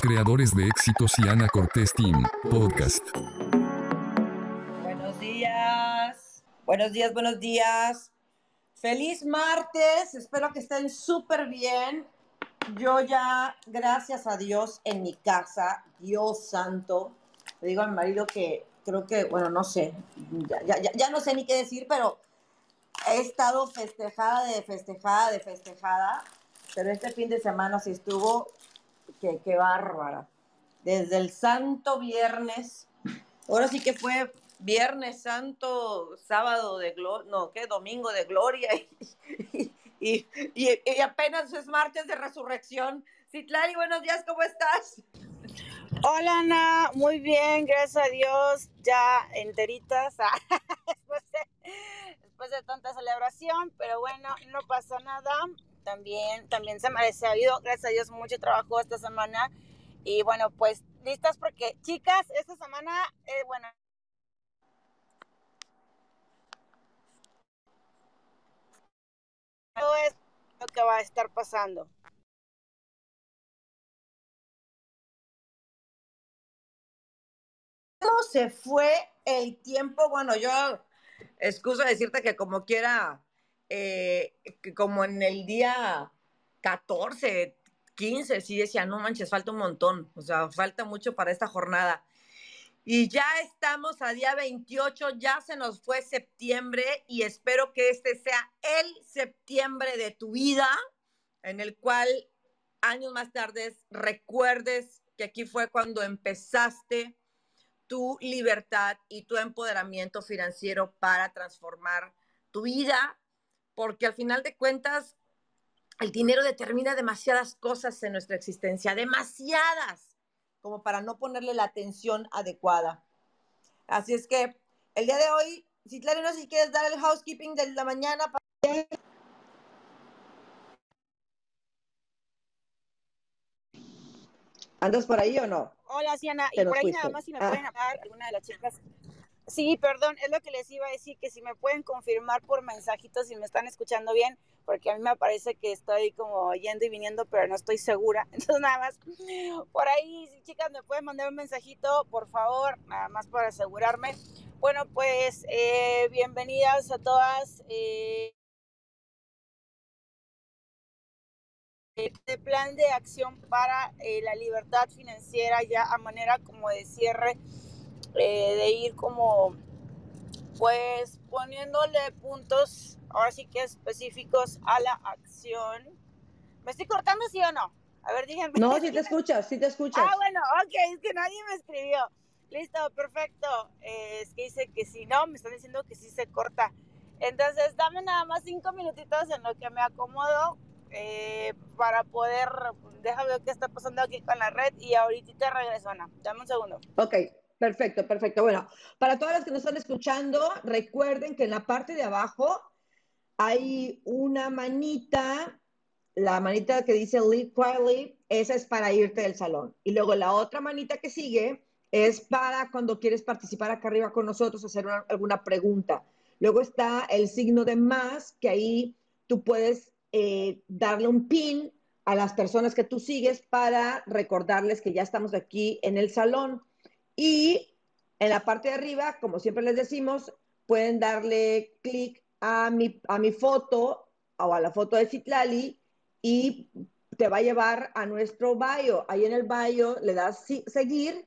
creadores de éxitos y Ana Cortés Team, podcast. Buenos días, buenos días, buenos días. Feliz martes, espero que estén súper bien. Yo ya, gracias a Dios, en mi casa, Dios santo, le digo a mi marido que creo que, bueno, no sé, ya, ya, no sé ni qué decir, pero he estado festejada de festejada de festejada, pero este fin de semana sí estuvo, que, qué bárbara. Desde el santo viernes, ahora sí que fue viernes santo, sábado de gloria, no, ¿qué? Domingo de gloria y, y, y, apenas es martes de resurrección. Citlali, buenos días, ¿cómo estás? Hola Ana, muy bien, gracias a Dios, ya enteritas, después, de, después de tanta celebración, pero bueno, no pasa nada, también, también se merece, ha habido, gracias a Dios, mucho trabajo esta semana, y bueno, pues listas porque, chicas, esta semana, eh, bueno, es lo que va a estar pasando. ¿Cómo se fue el tiempo? Bueno, yo excuso decirte que como quiera, eh, como en el día 14, 15, sí decía, no manches, falta un montón, o sea, falta mucho para esta jornada. Y ya estamos a día 28, ya se nos fue septiembre y espero que este sea el septiembre de tu vida, en el cual años más tarde recuerdes que aquí fue cuando empezaste tu libertad y tu empoderamiento financiero para transformar tu vida, porque al final de cuentas el dinero determina demasiadas cosas en nuestra existencia, demasiadas como para no ponerle la atención adecuada. Así es que el día de hoy, si claro, no sé si quieres dar el housekeeping de la mañana. Para... ¿Andas por ahí o no? Hola, Siana. Y por ahí fuiste. nada más si me ah. pueden hablar alguna de las chicas. Sí, perdón, es lo que les iba a decir, que si me pueden confirmar por mensajitos si me están escuchando bien, porque a mí me parece que estoy como yendo y viniendo, pero no estoy segura. Entonces, nada más, por ahí, chicas, me pueden mandar un mensajito, por favor, nada más para asegurarme. Bueno, pues eh, bienvenidas a todas. Eh, este plan de acción para eh, la libertad financiera ya a manera como de cierre, eh, de ir como pues poniéndole puntos ahora sí que específicos a la acción. ¿Me estoy cortando, sí o no? A ver, díganme. No, sí te escuchas, sí te escuchas. Ah, bueno, ok, es que nadie me escribió. Listo, perfecto. Eh, es que dice que si no, me están diciendo que sí se corta. Entonces, dame nada más cinco minutitos en lo que me acomodo eh, para poder, déjame ver qué está pasando aquí con la red y ahorita regreso, Ana. Dame un segundo. Ok, perfecto, perfecto. Bueno, para todas las que nos están escuchando, recuerden que en la parte de abajo hay una manita, la manita que dice Leave Quietly, esa es para irte del salón. Y luego la otra manita que sigue es para cuando quieres participar acá arriba con nosotros, hacer una, alguna pregunta. Luego está el signo de más, que ahí tú puedes eh, darle un pin a las personas que tú sigues para recordarles que ya estamos aquí en el salón. Y en la parte de arriba, como siempre les decimos, pueden darle clic a mi, a mi foto o a la foto de Citlali y te va a llevar a nuestro bio. Ahí en el bio le das seguir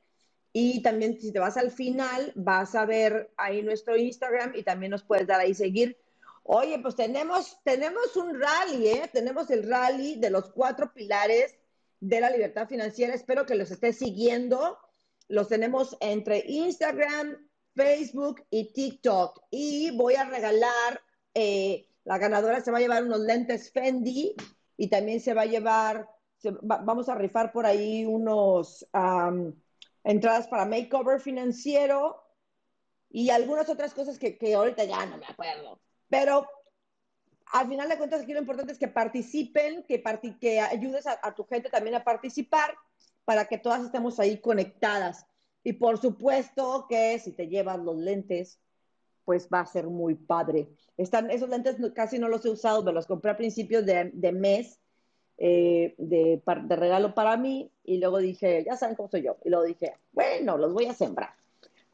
y también si te vas al final vas a ver ahí nuestro Instagram y también nos puedes dar ahí seguir. Oye, pues tenemos, tenemos un rally, ¿eh? Tenemos el rally de los cuatro pilares de la libertad financiera. Espero que los estés siguiendo. Los tenemos entre Instagram, Facebook y TikTok. Y voy a regalar, eh, la ganadora se va a llevar unos lentes Fendi y también se va a llevar, se, va, vamos a rifar por ahí unos um, entradas para makeover financiero y algunas otras cosas que, que ahorita ya no me acuerdo. Pero al final de cuentas aquí lo importante es que participen, que, part que ayudes a, a tu gente también a participar para que todas estemos ahí conectadas. Y por supuesto que si te llevas los lentes, pues va a ser muy padre. Están, esos lentes casi no los he usado, me los compré a principios de, mes. eh, de, regalo para mí y luego dije, ya saben cómo soy yo. Y luego dije, bueno, los voy a sembrar.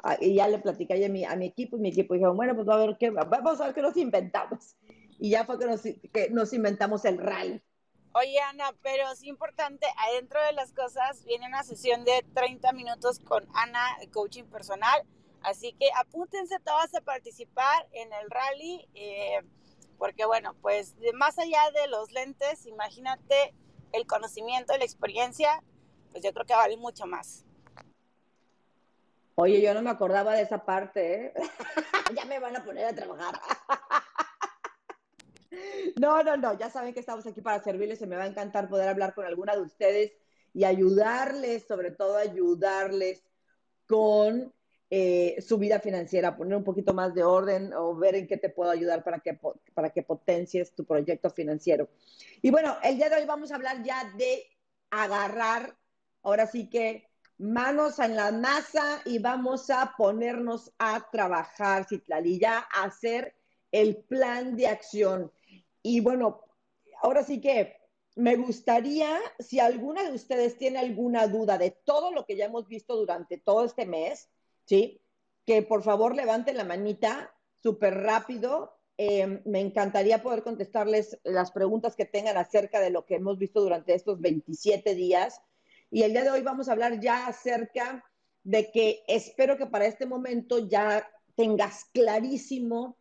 Ah, y ya le platicé a mi, a mi equipo y mi equipo dijo, bueno, pues a ver qué, vamos a ver qué nos inventamos. Y ya fue que nos, que nos inventamos el rally. Oye, Ana, pero es importante, adentro de las cosas viene una sesión de 30 minutos con Ana, coaching personal. Así que apúntense todas a participar en el rally. Eh, porque bueno, pues más allá de los lentes, imagínate el conocimiento, la experiencia, pues yo creo que vale mucho más. Oye, yo no me acordaba de esa parte, ¿eh? ya me van a poner a trabajar. no, no, no, ya saben que estamos aquí para servirles, se me va a encantar poder hablar con alguna de ustedes y ayudarles, sobre todo ayudarles con eh, su vida financiera, poner un poquito más de orden o ver en qué te puedo ayudar para que, para que potencies tu proyecto financiero. Y bueno, el día de hoy vamos a hablar ya de agarrar, ahora sí que manos en la masa y vamos a ponernos a trabajar, Citlali, ya a hacer el plan de acción. Y bueno, ahora sí que me gustaría, si alguna de ustedes tiene alguna duda de todo lo que ya hemos visto durante todo este mes, ¿sí? Que por favor levanten la manita súper rápido. Em, me encantaría poder contestarles las preguntas que tengan acerca de lo que hemos visto durante estos 27 días. Y el día de hoy vamos a hablar ya acerca de que espero que para este momento ya tengas clarísimo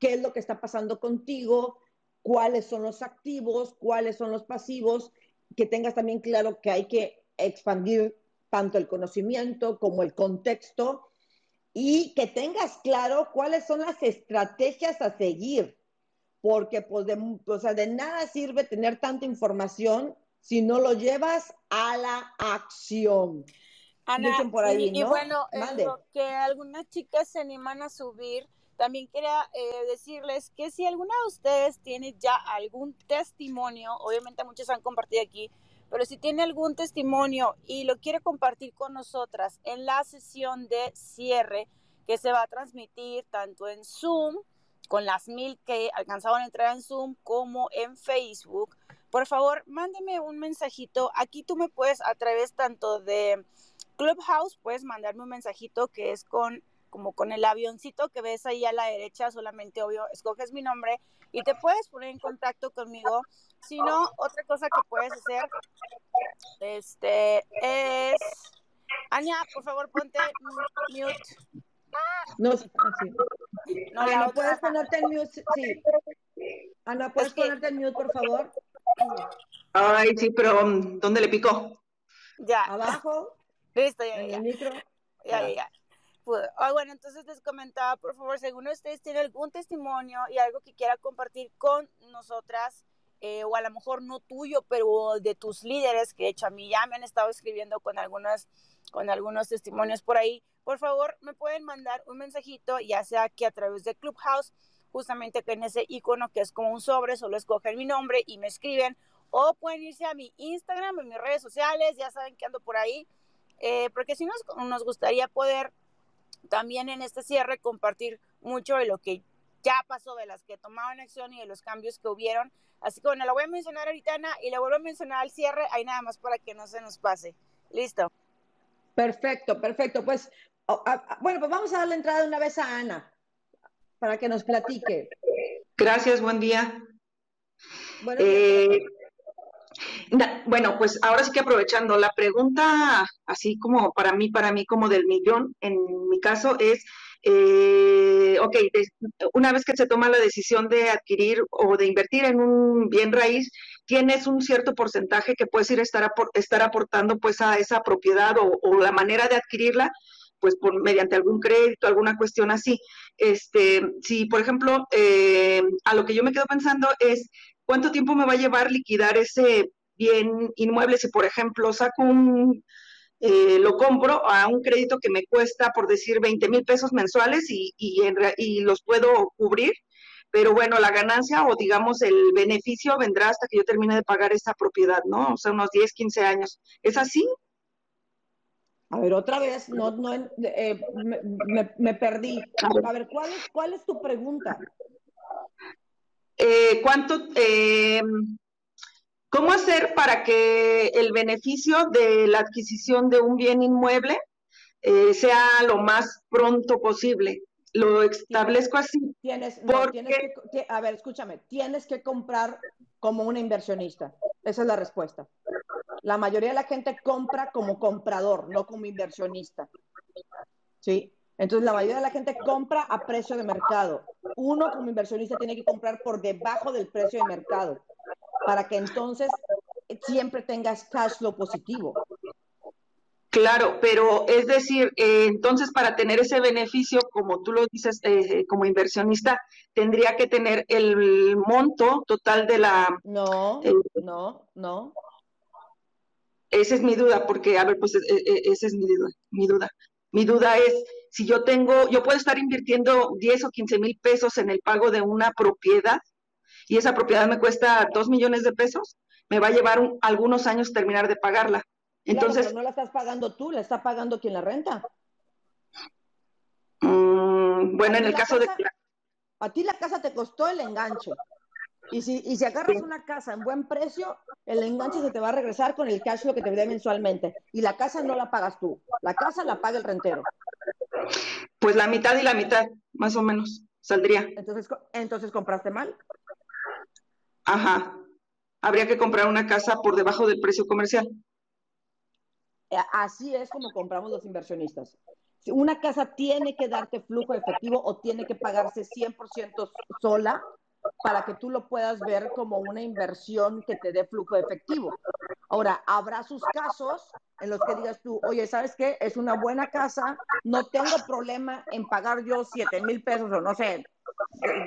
qué es lo que está pasando contigo, cuáles son los activos, cuáles son los pasivos, que tengas también claro que hay que expandir tanto el conocimiento como el contexto y que tengas claro cuáles son las estrategias a seguir, porque pues de, o sea, de nada sirve tener tanta información si no lo llevas a la acción. Ana, por ahí, y, bueno, lo que algunas chicas se animan a subir, también quería eh, decirles que si alguna de ustedes tiene ya algún testimonio, obviamente muchos han compartido aquí, pero si tiene algún testimonio y lo quiere compartir con nosotras en la sesión de cierre que se va a transmitir tanto en Zoom, con las mil que alcanzaron a entrar en Zoom, como en Facebook, por favor, mándeme un mensajito. Aquí tú me puedes, a través tanto de Clubhouse, puedes mandarme un mensajito que es con como con el avioncito que ves ahí a la derecha, solamente obvio, escoges mi nombre y te puedes poner en contacto conmigo. Si no, otra cosa que puedes hacer este es Anya, por favor, ponte mute. No, Ana, ¿puedes ponerte en mute? Sí. Ana, ¿puedes ponerte en mute, por favor? Ay, sí, pero um, ¿dónde le picó? Ya. Abajo. Listo, ya, en ya. el micro. Ya, ya, ya. Ah, bueno, entonces les comentaba, por favor, según ustedes tienen algún testimonio y algo que quiera compartir con nosotras, eh, o a lo mejor no tuyo, pero de tus líderes, que de hecho a mí ya me han estado escribiendo con, algunas, con algunos testimonios por ahí, por favor, me pueden mandar un mensajito, ya sea que a través de Clubhouse, justamente que en ese icono que es como un sobre, solo escogen mi nombre y me escriben, o pueden irse a mi Instagram, en mis redes sociales, ya saben que ando por ahí, eh, porque si nos, nos gustaría poder también en este cierre compartir mucho de lo que ya pasó, de las que tomaron acción y de los cambios que hubieron. Así que bueno, lo voy a mencionar ahorita, Ana, y lo vuelvo a mencionar al cierre, ahí nada más para que no se nos pase. Listo. Perfecto, perfecto. Pues, bueno, pues vamos a darle entrada una vez a Ana para que nos platique. Gracias, buen día. Bueno, eh, bueno, pues ahora sí que aprovechando la pregunta, así como para mí, para mí como del millón, en mi caso es, eh, ok, una vez que se toma la decisión de adquirir o de invertir en un bien raíz, tienes un cierto porcentaje que puedes ir a estar, estar aportando pues a esa propiedad o, la manera de adquirirla, pues por mediante algún crédito, alguna cuestión así. Este, si por ejemplo, eh, a lo que yo me quedo pensando es ¿cuánto tiempo me va a llevar liquidar ese bien inmueble? Si, por ejemplo, saco un, eh, lo compro a un crédito que me cuesta, por decir, 20 mil pesos mensuales y, y, y los puedo cubrir, pero bueno, la ganancia o digamos el beneficio vendrá hasta que yo termine de pagar esa propiedad, ¿no? O sea, unos 10, 15 años. ¿Es así? A ver, otra vez, no, no, eh, me, me, perdí. A ver, ¿cuál es, ¿cuál es tu pregunta? Eh, ¿Cuánto, eh, ¿Cómo hacer para que el beneficio de la adquisición de un bien inmueble eh, sea lo más pronto posible? Lo establezco así. Tienes, que, a ver, escúchame, tienes que comprar como una inversionista. Esa es la respuesta. La mayoría de la gente compra como comprador, no como inversionista. ¿Sí? Entonces, la mayoría de la gente compra a precio de mercado. Uno como inversionista tiene que comprar por debajo del precio de mercado para que entonces siempre tengas cash flow positivo. Claro, pero es decir, eh, entonces para tener ese beneficio, como tú lo dices, eh, como inversionista, tendría que tener el monto total de la... No, no, no. Esa es mi duda, porque, a ver, pues esa es mi duda, mi duda. Mi duda es, si yo tengo, yo puedo estar invirtiendo 10 o 15 mil pesos en el pago de una propiedad y esa propiedad me cuesta 2 millones de pesos, me va a llevar algunos años terminar de pagarla. Entonces, no la estás pagando tú, la está pagando quien la renta. Mm, bueno, en el caso de... A ti la casa te costó el enganche. Y si, y si agarras una casa en buen precio, el enganche se te va a regresar con el cash flow que te dé mensualmente. Y la casa no la pagas tú, la casa la paga el rentero. Pues la mitad y la mitad, más o menos, saldría. Entonces, entonces compraste mal. Ajá. Habría que comprar una casa por debajo del precio comercial. Eh, así es como compramos los inversionistas. Una casa tiene que darte flujo efectivo o tiene que pagarse 100% sola para que tú lo puedas ver como una inversión que te dé flujo efectivo. Ahora, habrá sus casos en los que digas tú, oye, ¿sabes qué? Es una buena casa, no tengo problema en pagar yo 7 mil pesos o no sé,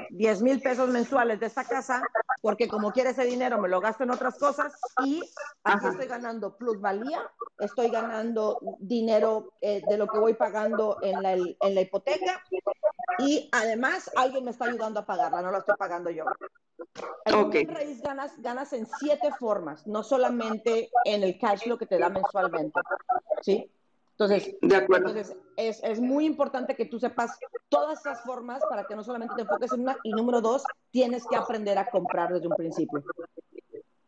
10 mil pesos mensuales de esta casa, porque como quiere ese dinero me lo gasto en otras cosas y aquí estoy ganando plusvalía, estoy ganando dinero eh, de lo que voy pagando en la, en la hipoteca y además alguien me está ayudando a pagarla, no la estoy pagando yo. En raíz ganas, ganas en siete formas, no solamente en el cash flow que te da mensualmente. ¿Sí? Entonces, entonces es, es, muy importante que tú sepas todas esas formas para que no solamente te enfoques en una, y número dos, tienes que aprender a comprar desde un principio.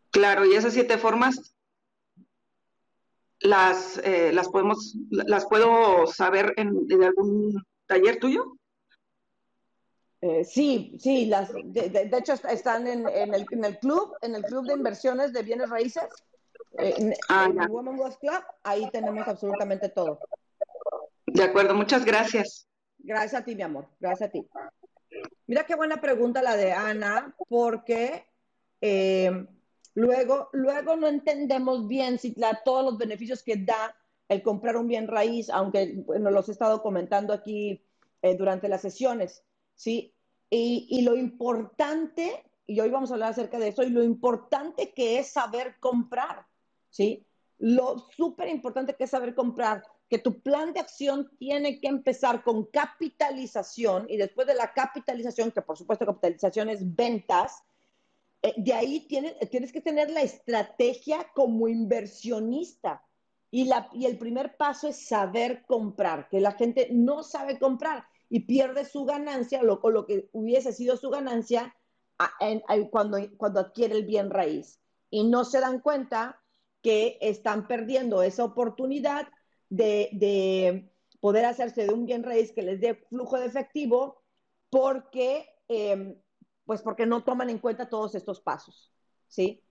Claro, y esas siete formas las, eh, las podemos, las puedo saber en, en algún taller tuyo. Eh, sí, sí, las, de, hecho están en, en, el, en, el, club, en el club de inversiones de bienes raíces, en, ah, Women Club, ahí tenemos absolutamente todo. De acuerdo, muchas gracias. Gracias a ti, mi amor, gracias a ti. Mira qué buena pregunta la de Ana, porque eh, luego, luego no entendemos bien si la, todos los beneficios que da el comprar un bien raíz, aunque nos los he estado comentando aquí durante las sesiones. ¿sí? Y, lo importante, y hoy vamos a hablar acerca de eso, y lo importante que es saber comprar, ¿sí? Lo súper importante que es saber comprar, que tu plan de acción tiene que empezar con capitalización y después de la capitalización, que por supuesto capitalización es ventas, eh, de ahí tienes, tienes que tener la estrategia como inversionista. Y, la, y el primer paso es saber comprar, que la gente no sabe comprar y pierde su ganancia lo, o lo que hubiese sido su ganancia cuando, cuando adquiere el bien raíz. Y no se dan cuenta que están perdiendo esa oportunidad de, poder hacerse de un bien raíz que les dé flujo de efectivo porque, em, pues porque no toman en cuenta todos estos pasos, ¿sí?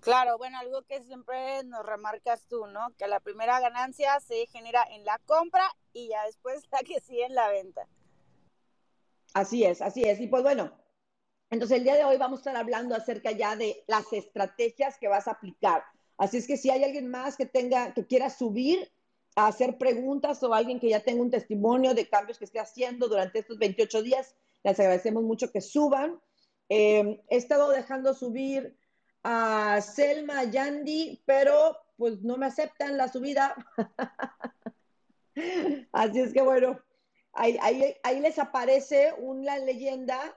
Claro, bueno, algo que siempre nos remarcas tú, ¿no? Que la primera ganancia se genera en la compra y ya después la que sigue en la venta. Así es, así es. Y pues bueno, entonces el día de hoy vamos a estar hablando acerca ya de las estrategias que vas a aplicar. Así es que si hay alguien más que tenga, que quiera subir a hacer preguntas o alguien que ya tenga un testimonio de cambios que esté haciendo durante estos 28 días, les agradecemos mucho que suban. Eh, he estado dejando subir a Selma Yandy, pero pues no me aceptan la subida. Así es que bueno, ahí, les aparece una leyenda.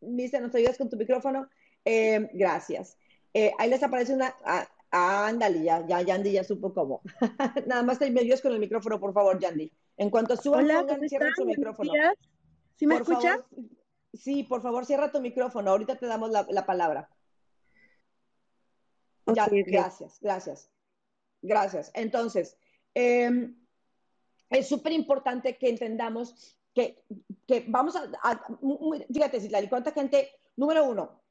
Dice, ¿nos ayudas con tu micrófono? Eh, gracias. Eh, ahí les aparece una... Ah, ándale, ya, ya, Yandy ya supo cómo. Nada más te me ayudas con el micrófono, por favor, Yandy. En cuanto suban, Hola, cierren su micrófono. ¿Sí me escuchas? sí, por favor, cierra tu micrófono. Ahorita te damos la palabra. Gracias, gracias. Gracias. Entonces, em, es súper importante que entendamos que, vamos a, fíjate, Citlali, cuánta gente, número uno,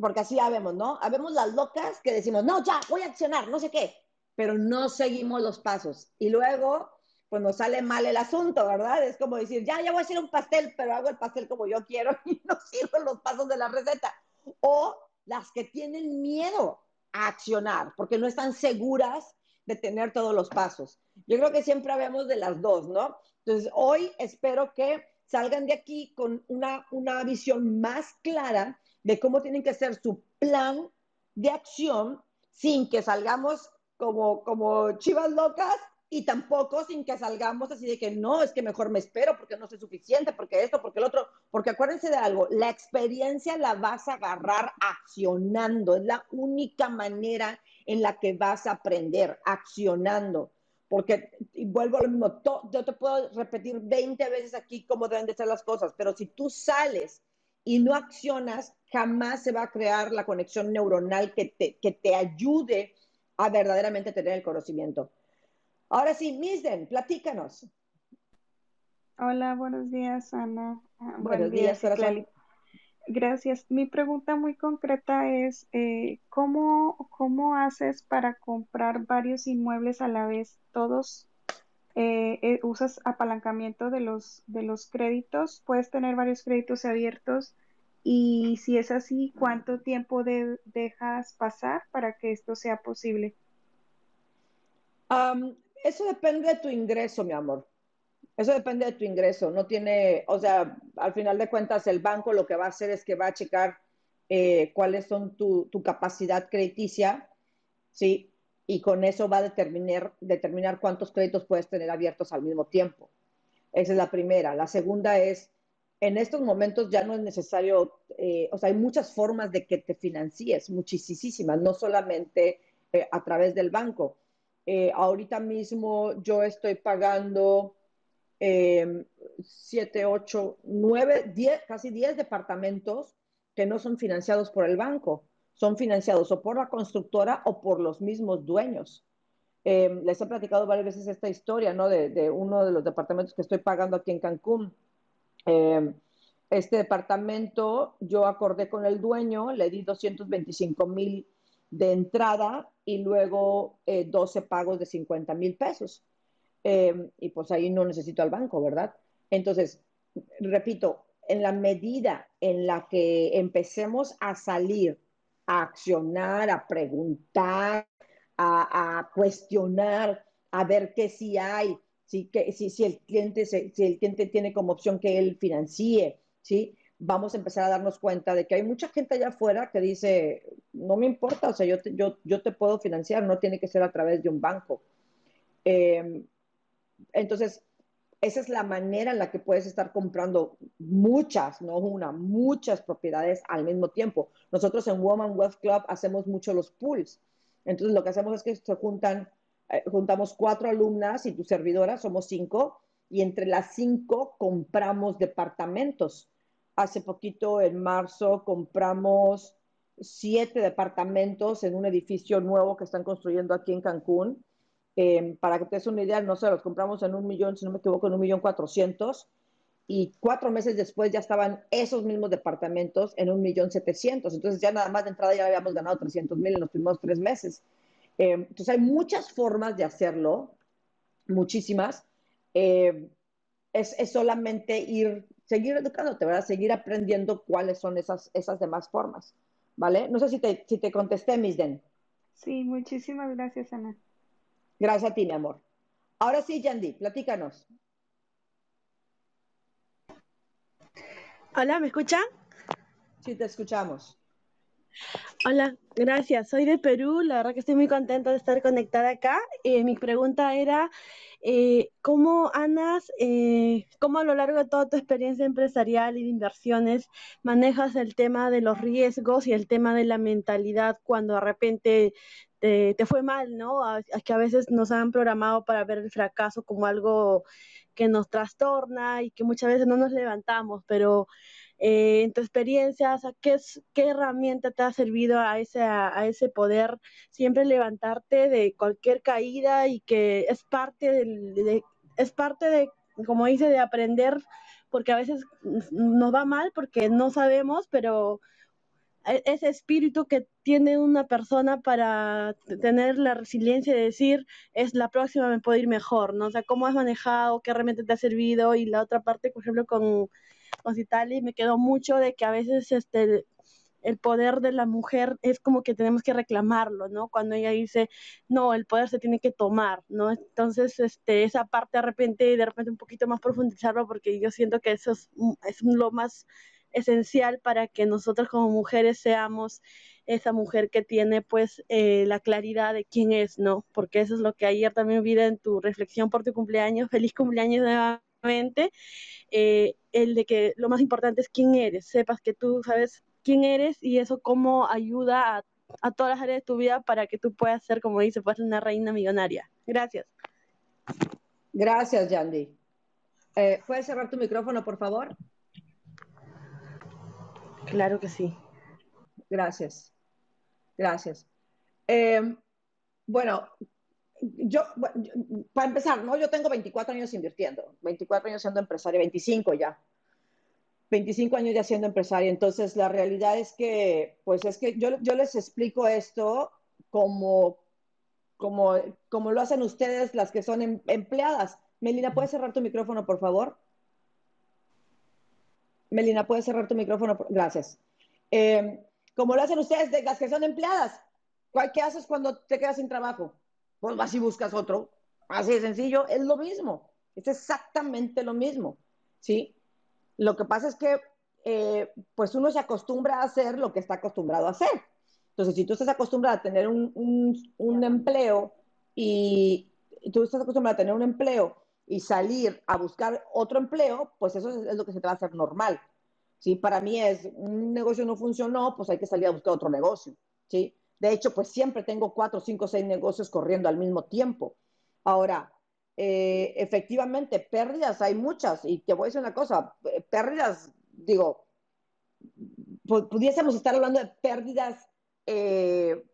porque así ya vemos, ¿no? Habemos las locas que decimos, no, ya, voy a accionar, no sé qué, pero no seguimos los pasos. Y luego, pues nos sale mal el asunto, ¿verdad? Es como decir, ya, ya voy a hacer un pastel, pero hago el pastel como yo quiero y no sigo los pasos de la receta. O las que tienen miedo a accionar, porque no están seguras de tener todos los pasos. Yo creo que siempre hablamos de las dos, ¿no? Entonces, hoy espero que salgan de aquí con una, una visión más clara de cómo tienen que ser su plan de acción sin que salgamos como, como chivas locas y tampoco sin que salgamos así de que no, es que mejor me espero porque no soy suficiente, porque esto, porque el otro, porque acuérdense de algo, la experiencia la vas a agarrar accionando, es la única manera en la que vas a aprender, accionando. Porque, y vuelvo a lo mismo, yo te puedo repetir 20 veces aquí cómo deben de ser las cosas, pero si tú sales y no accionas, jamás se va a crear la conexión neuronal que te, que te ayude a verdaderamente tener el conocimiento. Ahora sí, Misden, platícanos. Hola, buenos días, Ana. Ah, buenos días, días Gracias. Mi pregunta muy concreta es, eh, ¿cómo, ¿cómo haces para comprar varios inmuebles a la vez? ¿Todos eh, eh, usas apalancamiento de los, de los créditos? ¿Puedes tener varios créditos abiertos? Y si es así, ¿cuánto tiempo dejas pasar para que esto sea posible? eso depende de tu ingreso, mi amor. Eso depende de tu ingreso. No tiene, o sea, al final de cuentas, el banco lo que va a hacer es que va a checar eh, cuáles son tu, tu, capacidad crediticia, ¿sí? Y con eso va a determinar, determinar cuántos créditos puedes tener abiertos al mismo tiempo. Esa es la primera. La segunda es, en estos momentos ya no es necesario, eh, o sea, hay muchas formas de que te financies, muchísimas, no solamente eh, a través del banco. ahorita mismo yo estoy pagando 7, 8, 9, 10, casi 10 departamentos que no son financiados por el banco, son financiados o por la constructora o por los mismos dueños. Eh, les he platicado varias veces esta historia, ¿no? De, uno de los departamentos que estoy pagando aquí en Cancún. Eh, este departamento, yo acordé con el dueño, le di 225 mil de entrada y luego 12 eh, pagos de 50 mil pesos. Em, y pues ahí no necesito al banco, ¿verdad? Entonces, repito, en la medida en la que empecemos a salir, a accionar, a preguntar, a, cuestionar, a ver qué sí hay, ¿sí? que, si, si, el cliente si el cliente tiene como opción que él financie, ¿sí? vamos a empezar a darnos cuenta de que hay mucha gente allá afuera que dice, no me importa, o sea, yo te, yo, yo te puedo financiar, no tiene que ser a través de un banco. Eh, entonces, esa es la manera en la que puedes estar comprando muchas, no una, muchas propiedades al mismo tiempo. Nosotros en Woman Wealth Club hacemos mucho los pools. Entonces, lo que hacemos es que se juntan, eh, juntamos cuatro alumnas y tu servidora, somos cinco, y entre las cinco compramos departamentos. Hace poquito, en marzo, compramos siete departamentos en un edificio nuevo que están construyendo aquí en Cancún Em, para que te des una idea, no sé, los compramos en un millón, si no me equivoco, en un millón cuatrocientos, y cuatro meses después ya estaban esos mismos departamentos en un millón setecientos. Entonces ya nada más de entrada ya habíamos ganado 300 mil en los primeros tres meses. Em, entonces hay muchas formas de hacerlo, muchísimas. Em, es, es, solamente ir, seguir educándote, ¿verdad? Seguir aprendiendo cuáles son esas, esas demás formas, ¿vale? No sé si te, si te contesté, Misden. Sí, muchísimas gracias, Ana. Gracias a ti, mi amor. Ahora sí, Yandy, platícanos. Hola, ¿me escuchan? Sí, te escuchamos. Hola, gracias. Soy de Perú. La verdad que estoy muy contenta de estar conectada acá. Eh, mi pregunta era, eh, ¿cómo, Anas, eh, cómo a lo largo de toda tu experiencia empresarial y de inversiones manejas el tema de los riesgos y el tema de la mentalidad cuando de repente te, fue mal, ¿no? Es que a veces nos han programado para ver el fracaso como algo que nos trastorna y que muchas veces no nos levantamos, pero eh, en tu experiencia, ¿qué, es, ¿qué herramienta te ha servido a ese, a, poder siempre levantarte de cualquier caída y que es parte de, es parte de, como dice, de aprender, porque a veces nos va mal porque no sabemos, pero ese espíritu que tiene una persona para tener la resiliencia de decir, es la próxima, me puedo ir mejor, ¿no? O sea, cómo has manejado, qué herramienta te ha servido y la otra parte, por ejemplo, con, con Citali me quedó mucho de que a veces este el poder de la mujer es como que tenemos que reclamarlo, ¿no? Cuando ella dice, no, el poder se tiene que tomar, ¿no? Entonces, este, esa parte de repente, de repente un poquito más profundizarlo, porque yo siento que eso es, es lo más esencial para que nosotros como mujeres seamos esa mujer que tiene pues eh, la claridad de quién es, ¿no? Porque eso es lo que ayer también vi en tu reflexión por tu cumpleaños. Feliz cumpleaños nuevamente. Eh, el de que lo más importante es quién eres, sepas que tú sabes quién eres y eso cómo ayuda a, todas las áreas de tu vida para que tú puedas ser, como dice, pues una reina millonaria. Gracias. Gracias, Yandy. Eh, ¿Puedes cerrar tu micrófono, por favor? Claro que sí. Gracias. Gracias. Em, bueno, yo, para empezar, ¿no? Yo tengo 24 años invirtiendo, 24 años siendo empresaria, 25 ya. 25 años ya siendo empresaria. Entonces, la realidad es que, pues es que yo, yo les explico esto como, como, como lo hacen ustedes, las que son em, empleadas. Melina, ¿puedes cerrar tu micrófono, por favor? Melina, ¿puedes cerrar tu micrófono? Gracias. Eh, como lo hacen ustedes, de las que son empleadas. ¿Qué haces cuando te quedas sin trabajo? Pues vas y buscas otro. Así de sencillo, es lo mismo. Es exactamente lo mismo. ¿Sí? Lo que pasa es que, eh, pues uno se acostumbra a hacer lo que está acostumbrado a hacer. Entonces, si tú estás acostumbrado a tener un, un empleo y tú estás acostumbrado a tener un empleo y salir a buscar otro empleo, pues eso es, lo que se te va a hacer normal. ¿sí? Para mí es, un negocio no funcionó, pues hay que salir a buscar otro negocio. ¿sí? De hecho, pues siempre tengo cuatro, cinco, seis negocios corriendo al mismo tiempo. Ahora, eh, efectivamente, pérdidas hay muchas. Y te voy a decir una cosa, eh, pérdidas, digo, pudiésemos estar hablando de pérdidas eh,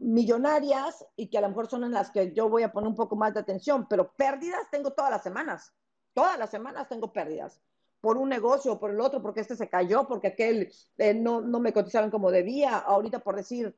millonarias y que a lo mejor son en las que yo voy a poner un poco más de atención, pero pérdidas tengo todas las semanas. Todas las semanas tengo pérdidas por un negocio o por el otro, porque este se cayó, porque aquel eh, no, no, me cotizaron como debía. Ahorita por decir,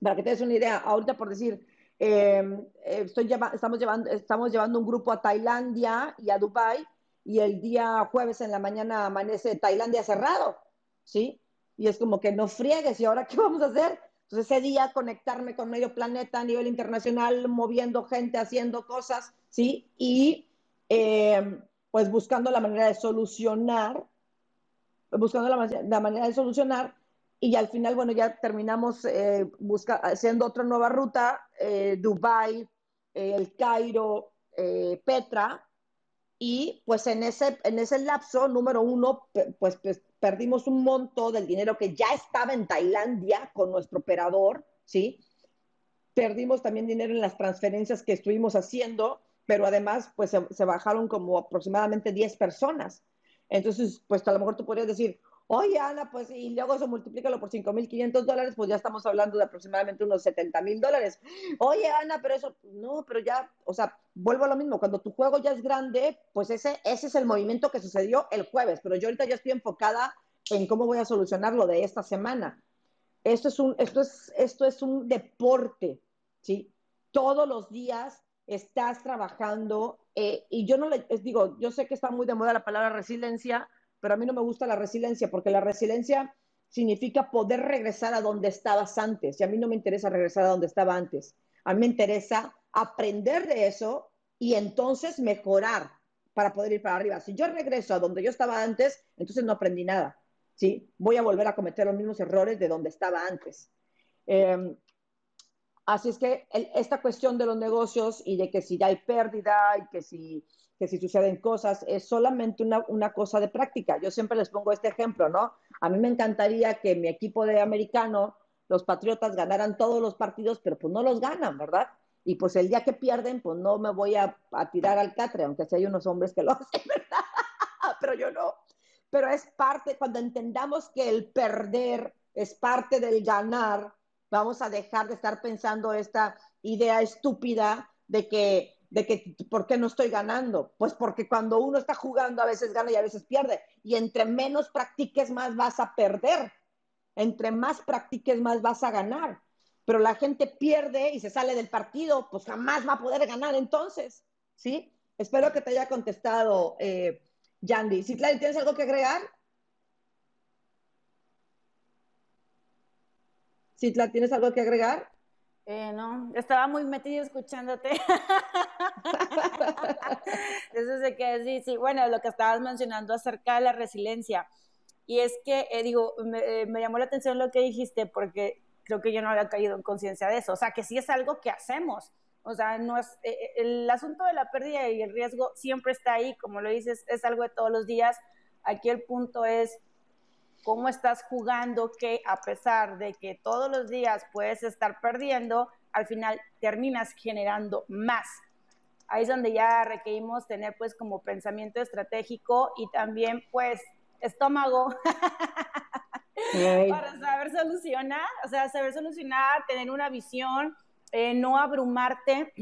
para que te des una idea, ahorita por decir, eh, estoy estamos, llevando, estamos llevando un grupo a Tailandia y a Dubai y el día jueves en la mañana amanece Tailandia cerrado, ¿sí? Y es como que no friegues, ¿y ahora qué vamos a hacer? Entonces ese día conectarme con medio planeta a nivel internacional, moviendo gente, haciendo cosas, ¿sí? Y eh, pues buscando la manera de solucionar, buscando la, manera de solucionar y al final, bueno, ya terminamos eh, haciendo otra nueva ruta, eh, Dubai, eh, el Cairo, Petra, y pues en ese, en ese lapso, número uno, pues, pues perdimos un monto del dinero que ya estaba en Tailandia con nuestro operador, ¿sí? Perdimos también dinero en las transferencias que estuvimos haciendo, pero además, pues se, bajaron como aproximadamente 10 personas. Entonces, pues a lo mejor tú podrías decir, oye, Ana, pues y luego eso multiplícalo por 5.500 dólares, pues ya estamos hablando de aproximadamente unos 70.000 dólares. Oye, Ana, pero eso, no, pero ya, o sea, vuelvo a lo mismo, cuando tu juego ya es grande, pues ese, ese es el movimiento que sucedió el jueves, pero yo ahorita ya estoy enfocada en cómo voy a solucionar lo de esta semana. Esto es un, esto es, esto es un deporte, ¿sí? Todos los días estás trabajando eh, y yo no le digo, yo sé que está muy de moda la palabra resiliencia, pero a mí no me gusta la resiliencia porque la resiliencia significa poder regresar a donde estabas antes y a mí no me interesa regresar a donde estaba antes. A mí me interesa aprender de eso y entonces mejorar para poder ir para arriba. Si yo regreso a donde yo estaba antes, entonces no aprendí nada. ¿sí? Voy a volver a cometer los mismos errores de donde estaba antes. Em, así es que esta cuestión de los negocios y de que si hay pérdida y que si, que si suceden cosas, es solamente una, una, cosa de práctica. Yo siempre les pongo este ejemplo, ¿no? A mí me encantaría que mi equipo de americano, los Patriotas, ganaran todos los partidos, pero pues no los ganan, ¿verdad? Y pues el día que pierden, pues no me voy a, a tirar al catre, aunque si hay unos hombres que lo hacen, ¿verdad? pero yo no. pero es parte, cuando entendamos que el perder es parte del ganar, vamos a dejar de estar pensando esta idea estúpida de que, de que, ¿por qué no estoy ganando? Pues porque cuando uno está jugando a veces gana y a veces pierde. Y entre menos practiques, más vas a perder. Entre más practiques, más vas a ganar. Pero la gente pierde y se sale del partido, pues jamás va a poder ganar entonces. ¿Sí? Espero que te haya contestado, eh, Yandy. Si ¿tienes algo que agregar? Citla, ¿tienes algo que agregar? Eh, no, estaba muy metido escuchándote. Eso es de que sí, sí, bueno, lo que estabas mencionando acerca de la resiliencia. Y es que, eh, digo, me, me, llamó la atención lo que dijiste porque creo que yo no había caído en conciencia de eso. O sea, que sí es algo que hacemos. O sea, no es, eh, eh, el asunto de la pérdida y el riesgo siempre está ahí, como lo dices, es algo de todos los días. Aquí el punto es cómo estás jugando que a pesar de que todos los días puedes estar perdiendo, al final terminas generando más. Ahí es donde ya requerimos tener pues como pensamiento estratégico y también pues estómago para saber solucionar, o sea, saber solucionar, tener una visión, eh, no abrumarte.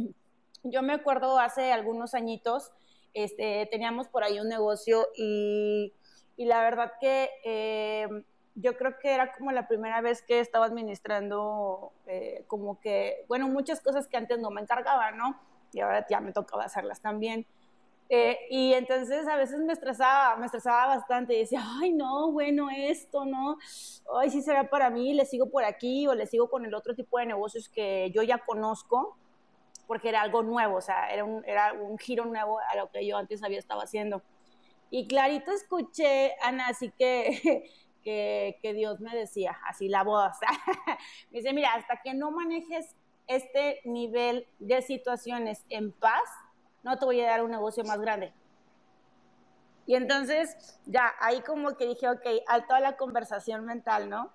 Yo me acuerdo hace algunos añitos, este, teníamos por ahí un negocio y, y la verdad que eh, yo creo que era como la primera vez que estaba administrando eh, como que, bueno, muchas cosas que antes no me encargaba, ¿no? Y ahora ya me tocaba hacerlas también. y entonces a veces me estresaba, me estresaba bastante y decía, ay, no, bueno, esto, ¿no? Ay, sí será para mí, le sigo por aquí o le sigo con el otro tipo de negocios que yo ya conozco, porque era algo nuevo, o sea, era un, era un giro nuevo a lo que yo antes había estado haciendo. Y clarito escuché, Ana, así que, que, Dios me decía, así la voz, me dice, mira, hasta que no manejes este nivel de situaciones en paz, no te voy a dar un negocio más grande. Y entonces, ya, ahí como que dije, ok, a la conversación mental, ¿no?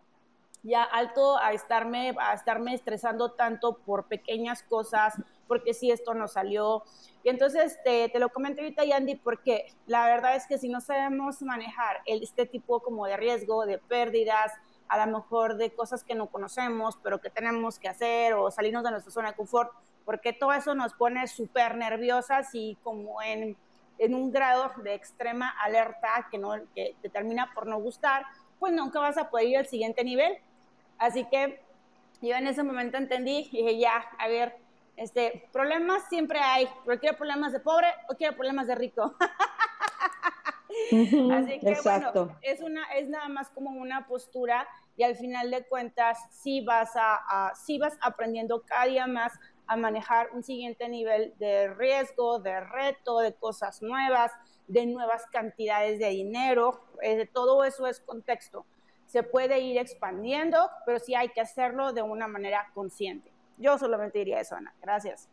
Ya alto a estarme, a estarme estresando tanto por pequeñas cosas, porque si esto no salió. Y entonces te, te lo comento ahorita, Yandy, porque la verdad es que si no sabemos manejar este tipo como de riesgo, de pérdidas, a lo mejor de cosas que no conocemos, pero que tenemos que hacer, o salirnos de nuestra zona de confort, porque todo eso nos pone súper nerviosas y como en en un grado de extrema alerta que, no, que te termina por no gustar, pues nunca vas a poder ir al siguiente nivel. Así que yo en ese momento entendí y dije, ya, a ver, este, problemas siempre hay, pero quiero problemas de pobre o quiero problemas de rico. Así que bueno, es, una, es nada más como una postura y al final de cuentas sí vas, a, a sí vas aprendiendo cada día más a manejar un siguiente nivel de riesgo, de reto, de cosas nuevas, de nuevas cantidades de dinero. Eh, todo eso es contexto. Se puede ir expandiendo, pero sí hay que hacerlo de una manera consciente. Yo solamente diría eso, Ana. Gracias.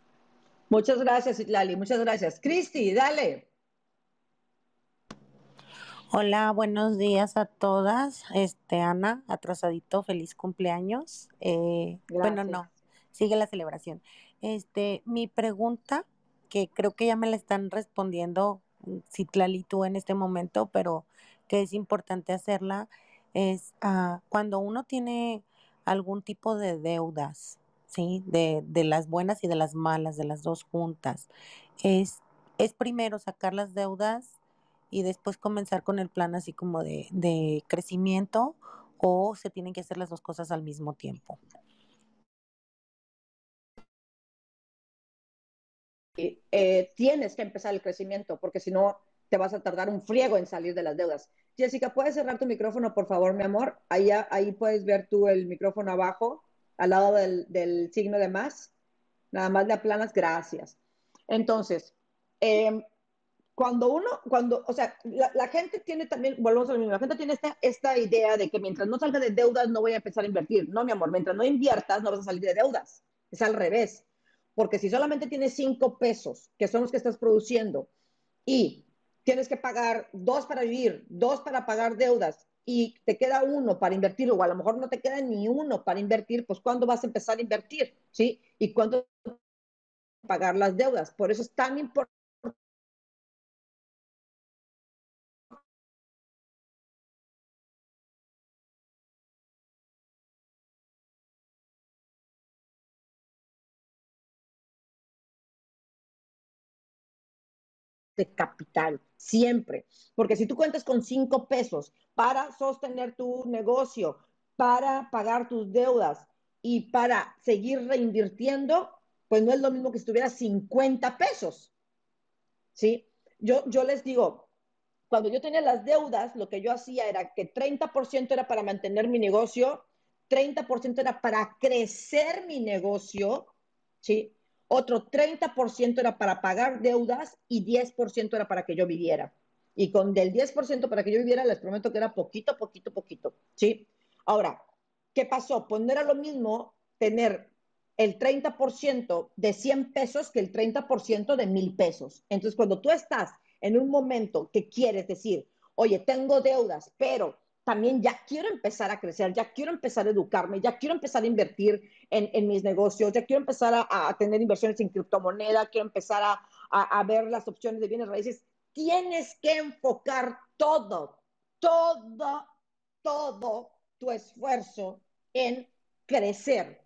Muchas gracias, Itlali. Muchas gracias. Cristi, dale. Hola, buenos días a todas. Este, Ana, atrasadito, feliz cumpleaños. Eh, bueno, no, sigue la celebración. Este, mi pregunta, que creo que ya me la están respondiendo Citlali mm, tú en este momento, pero que es importante hacerla, es ah, cuando uno tiene algún tipo de deudas, ¿sí? De, de, las buenas y de las malas, de las dos juntas, es, es primero sacar las deudas y después comenzar con el plan así como de, de crecimiento o se tienen que hacer las dos cosas al mismo tiempo. Eh, tienes que empezar el crecimiento, porque si no, te vas a tardar un friego en salir de las deudas. Jessica, ¿puedes cerrar tu micrófono, por favor, mi amor? Ahí, ahí puedes ver tú el micrófono abajo, al lado del, signo de más. Nada más le aplanas, gracias. Entonces, em, cuando uno, cuando, o sea, la, gente tiene también, volvemos a lo mismo, la gente tiene esta, esta idea de que mientras no salga de deudas no voy a empezar a invertir. No, mi amor, mientras no inviertas no vas a salir de deudas. Es al revés. Porque si solamente tienes cinco pesos, que son los que estás produciendo, y tienes que pagar dos para vivir, dos para pagar deudas, y te queda uno para invertir, o a lo mejor no te queda ni uno para invertir, pues ¿cuándo vas a empezar a invertir? ¿Sí? ¿Y cuándo pagar las deudas? Por eso es tan importante de capital, siempre. Porque si tú cuentas con cinco pesos para sostener tu negocio, para pagar tus deudas y para seguir reinvirtiendo, pues no es lo mismo que si tuvieras 50 pesos. ¿Sí? Yo, yo les digo, cuando yo tenía las deudas, lo que yo hacía era que 30% era para mantener mi negocio, 30% era para crecer mi negocio, ¿sí? Otro 30% era para pagar deudas y 10% era para que yo viviera. Y con del 10% para que yo viviera, les prometo que era poquito, poquito, poquito, ¿sí? Ahora, ¿qué pasó? Pues no era lo mismo tener el 30% de 100 pesos que el 30% de 1000 pesos. Entonces, cuando tú estás en un momento que quieres decir, oye, tengo deudas, pero también ya quiero empezar a crecer, ya quiero empezar a educarme, ya quiero empezar a invertir en, mis negocios, ya quiero empezar a, tener inversiones en criptomoneda, quiero empezar a, a ver las opciones de bienes raíces. Tienes que enfocar todo, todo, todo tu esfuerzo en crecer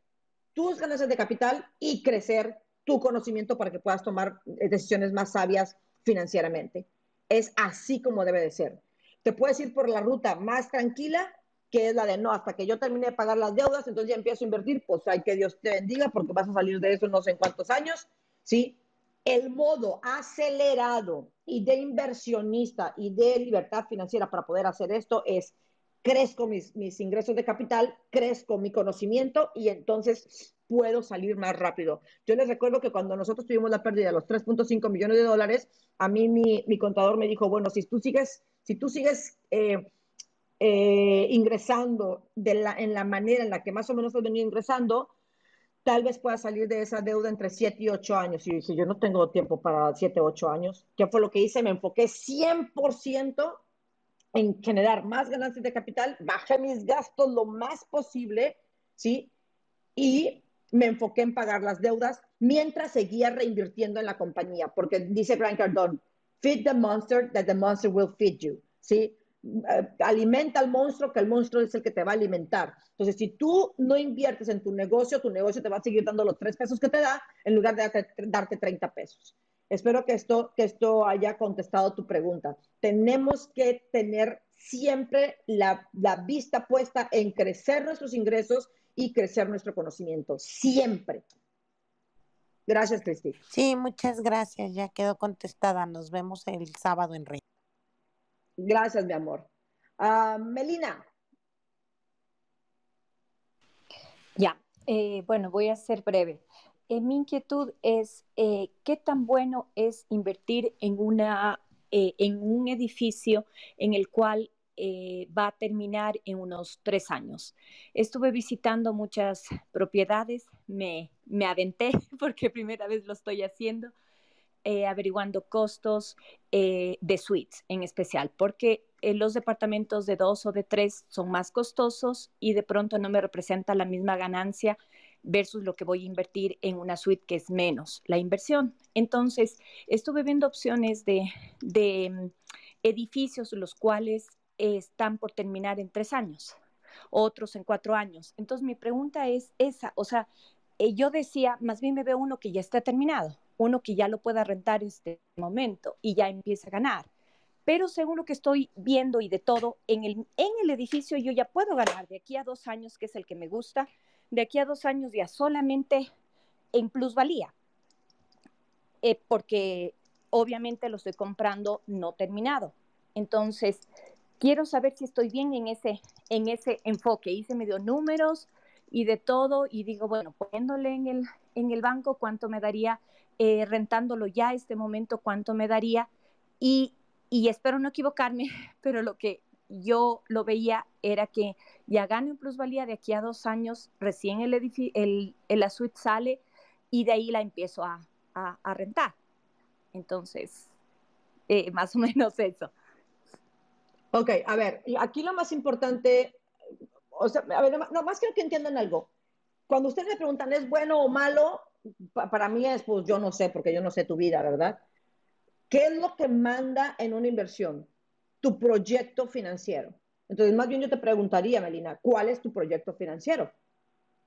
tus ganancias de capital y crecer tu conocimiento para que puedas tomar decisiones más sabias financieramente. Es así como debe de ser te puedes ir por la ruta más tranquila, que es la de no, hasta que yo termine de pagar las deudas, entonces ya empiezo a invertir, pues hay que Dios te bendiga porque vas a salir de eso no sé en cuántos años, ¿sí? El modo acelerado y de inversionista y de libertad financiera para poder hacer esto es crezco mis, mis ingresos de capital, crezco mi conocimiento y entonces puedo salir más rápido. Yo les recuerdo que cuando nosotros tuvimos la pérdida de los 3.5 millones de dólares, a mí mi, mi contador me dijo, bueno, si tú sigues si tú sigues eh, eh, ingresando en la manera en la que más o menos has venido ingresando, tal vez puedas salir de esa deuda entre 7 y 8 años. Y dije, yo no tengo tiempo para 7, 8 años. ¿Qué fue lo que hice? Me enfoqué 100% en generar más ganancias de capital, bajé mis gastos lo más posible, ¿sí? Y me enfoqué en pagar las deudas mientras seguía reinvirtiendo en la compañía, porque dice Grant Cardone, Feed the monster that the monster will feed you. ¿sí? Eh, alimenta al monstruo, que el monstruo es el que te va a alimentar. Entonces, si tú no inviertes en tu negocio, tu negocio te va a seguir dando los tres pesos que te da en lugar de darte, 30 pesos. Espero que esto, que esto haya contestado tu pregunta. Tenemos que tener siempre la, la vista puesta en crecer nuestros ingresos y crecer nuestro conocimiento. Siempre. Gracias, Cristi. Sí, muchas gracias. Ya quedó contestada. Nos vemos el sábado en Rey. Gracias, mi amor. Ah, Melina. Ya, eh, bueno, voy a ser breve. Eh, mi inquietud es eh, qué tan bueno es invertir en, una, en un edificio en el cual va a terminar en unos tres años. Estuve visitando muchas propiedades, me me aventé porque primera vez lo estoy haciendo, eh, averiguando costos eh, de suites en especial, porque eh, los departamentos de dos o de tres son más costosos y de pronto no me representa la misma ganancia versus lo que voy a invertir en una suite que es menos la inversión. Entonces, estuve viendo opciones de, de mm, edificios los cuales están por terminar en tres años, otros en cuatro años. Entonces, mi pregunta es esa, o sea, eh, yo decía, más bien me veo uno que ya está terminado, uno que ya lo pueda rentar en este momento y ya empieza a ganar. Pero según lo que estoy viendo y de todo, en el, en el edificio yo ya puedo ganar de aquí a dos años, que es el que me gusta, de aquí a dos años ya solamente en plusvalía, eh, porque obviamente lo estoy comprando no terminado. Entonces, quiero saber si estoy bien en ese, en ese enfoque. Hice medio números, y de todo y digo, bueno, poniéndole en el, en el banco cuánto me daría, eh, rentándolo ya este momento cuánto me daría y, y espero no equivocarme, pero lo que yo lo veía era que ya gano en plusvalía de aquí a dos años, recién el, el, el la suite sale y de ahí la empiezo a, a, rentar. Entonces, eh, más o menos eso. Ok, a ver, aquí lo más importante o sea, a ver, no, más quiero que entiendan algo. Cuando ustedes me preguntan, ¿es bueno o malo? para mí es, pues yo no sé, porque yo no sé tu vida, ¿verdad? ¿Qué es lo que manda en una inversión? Tu proyecto financiero. Entonces, más bien yo te preguntaría, Melina, ¿cuál es tu proyecto financiero?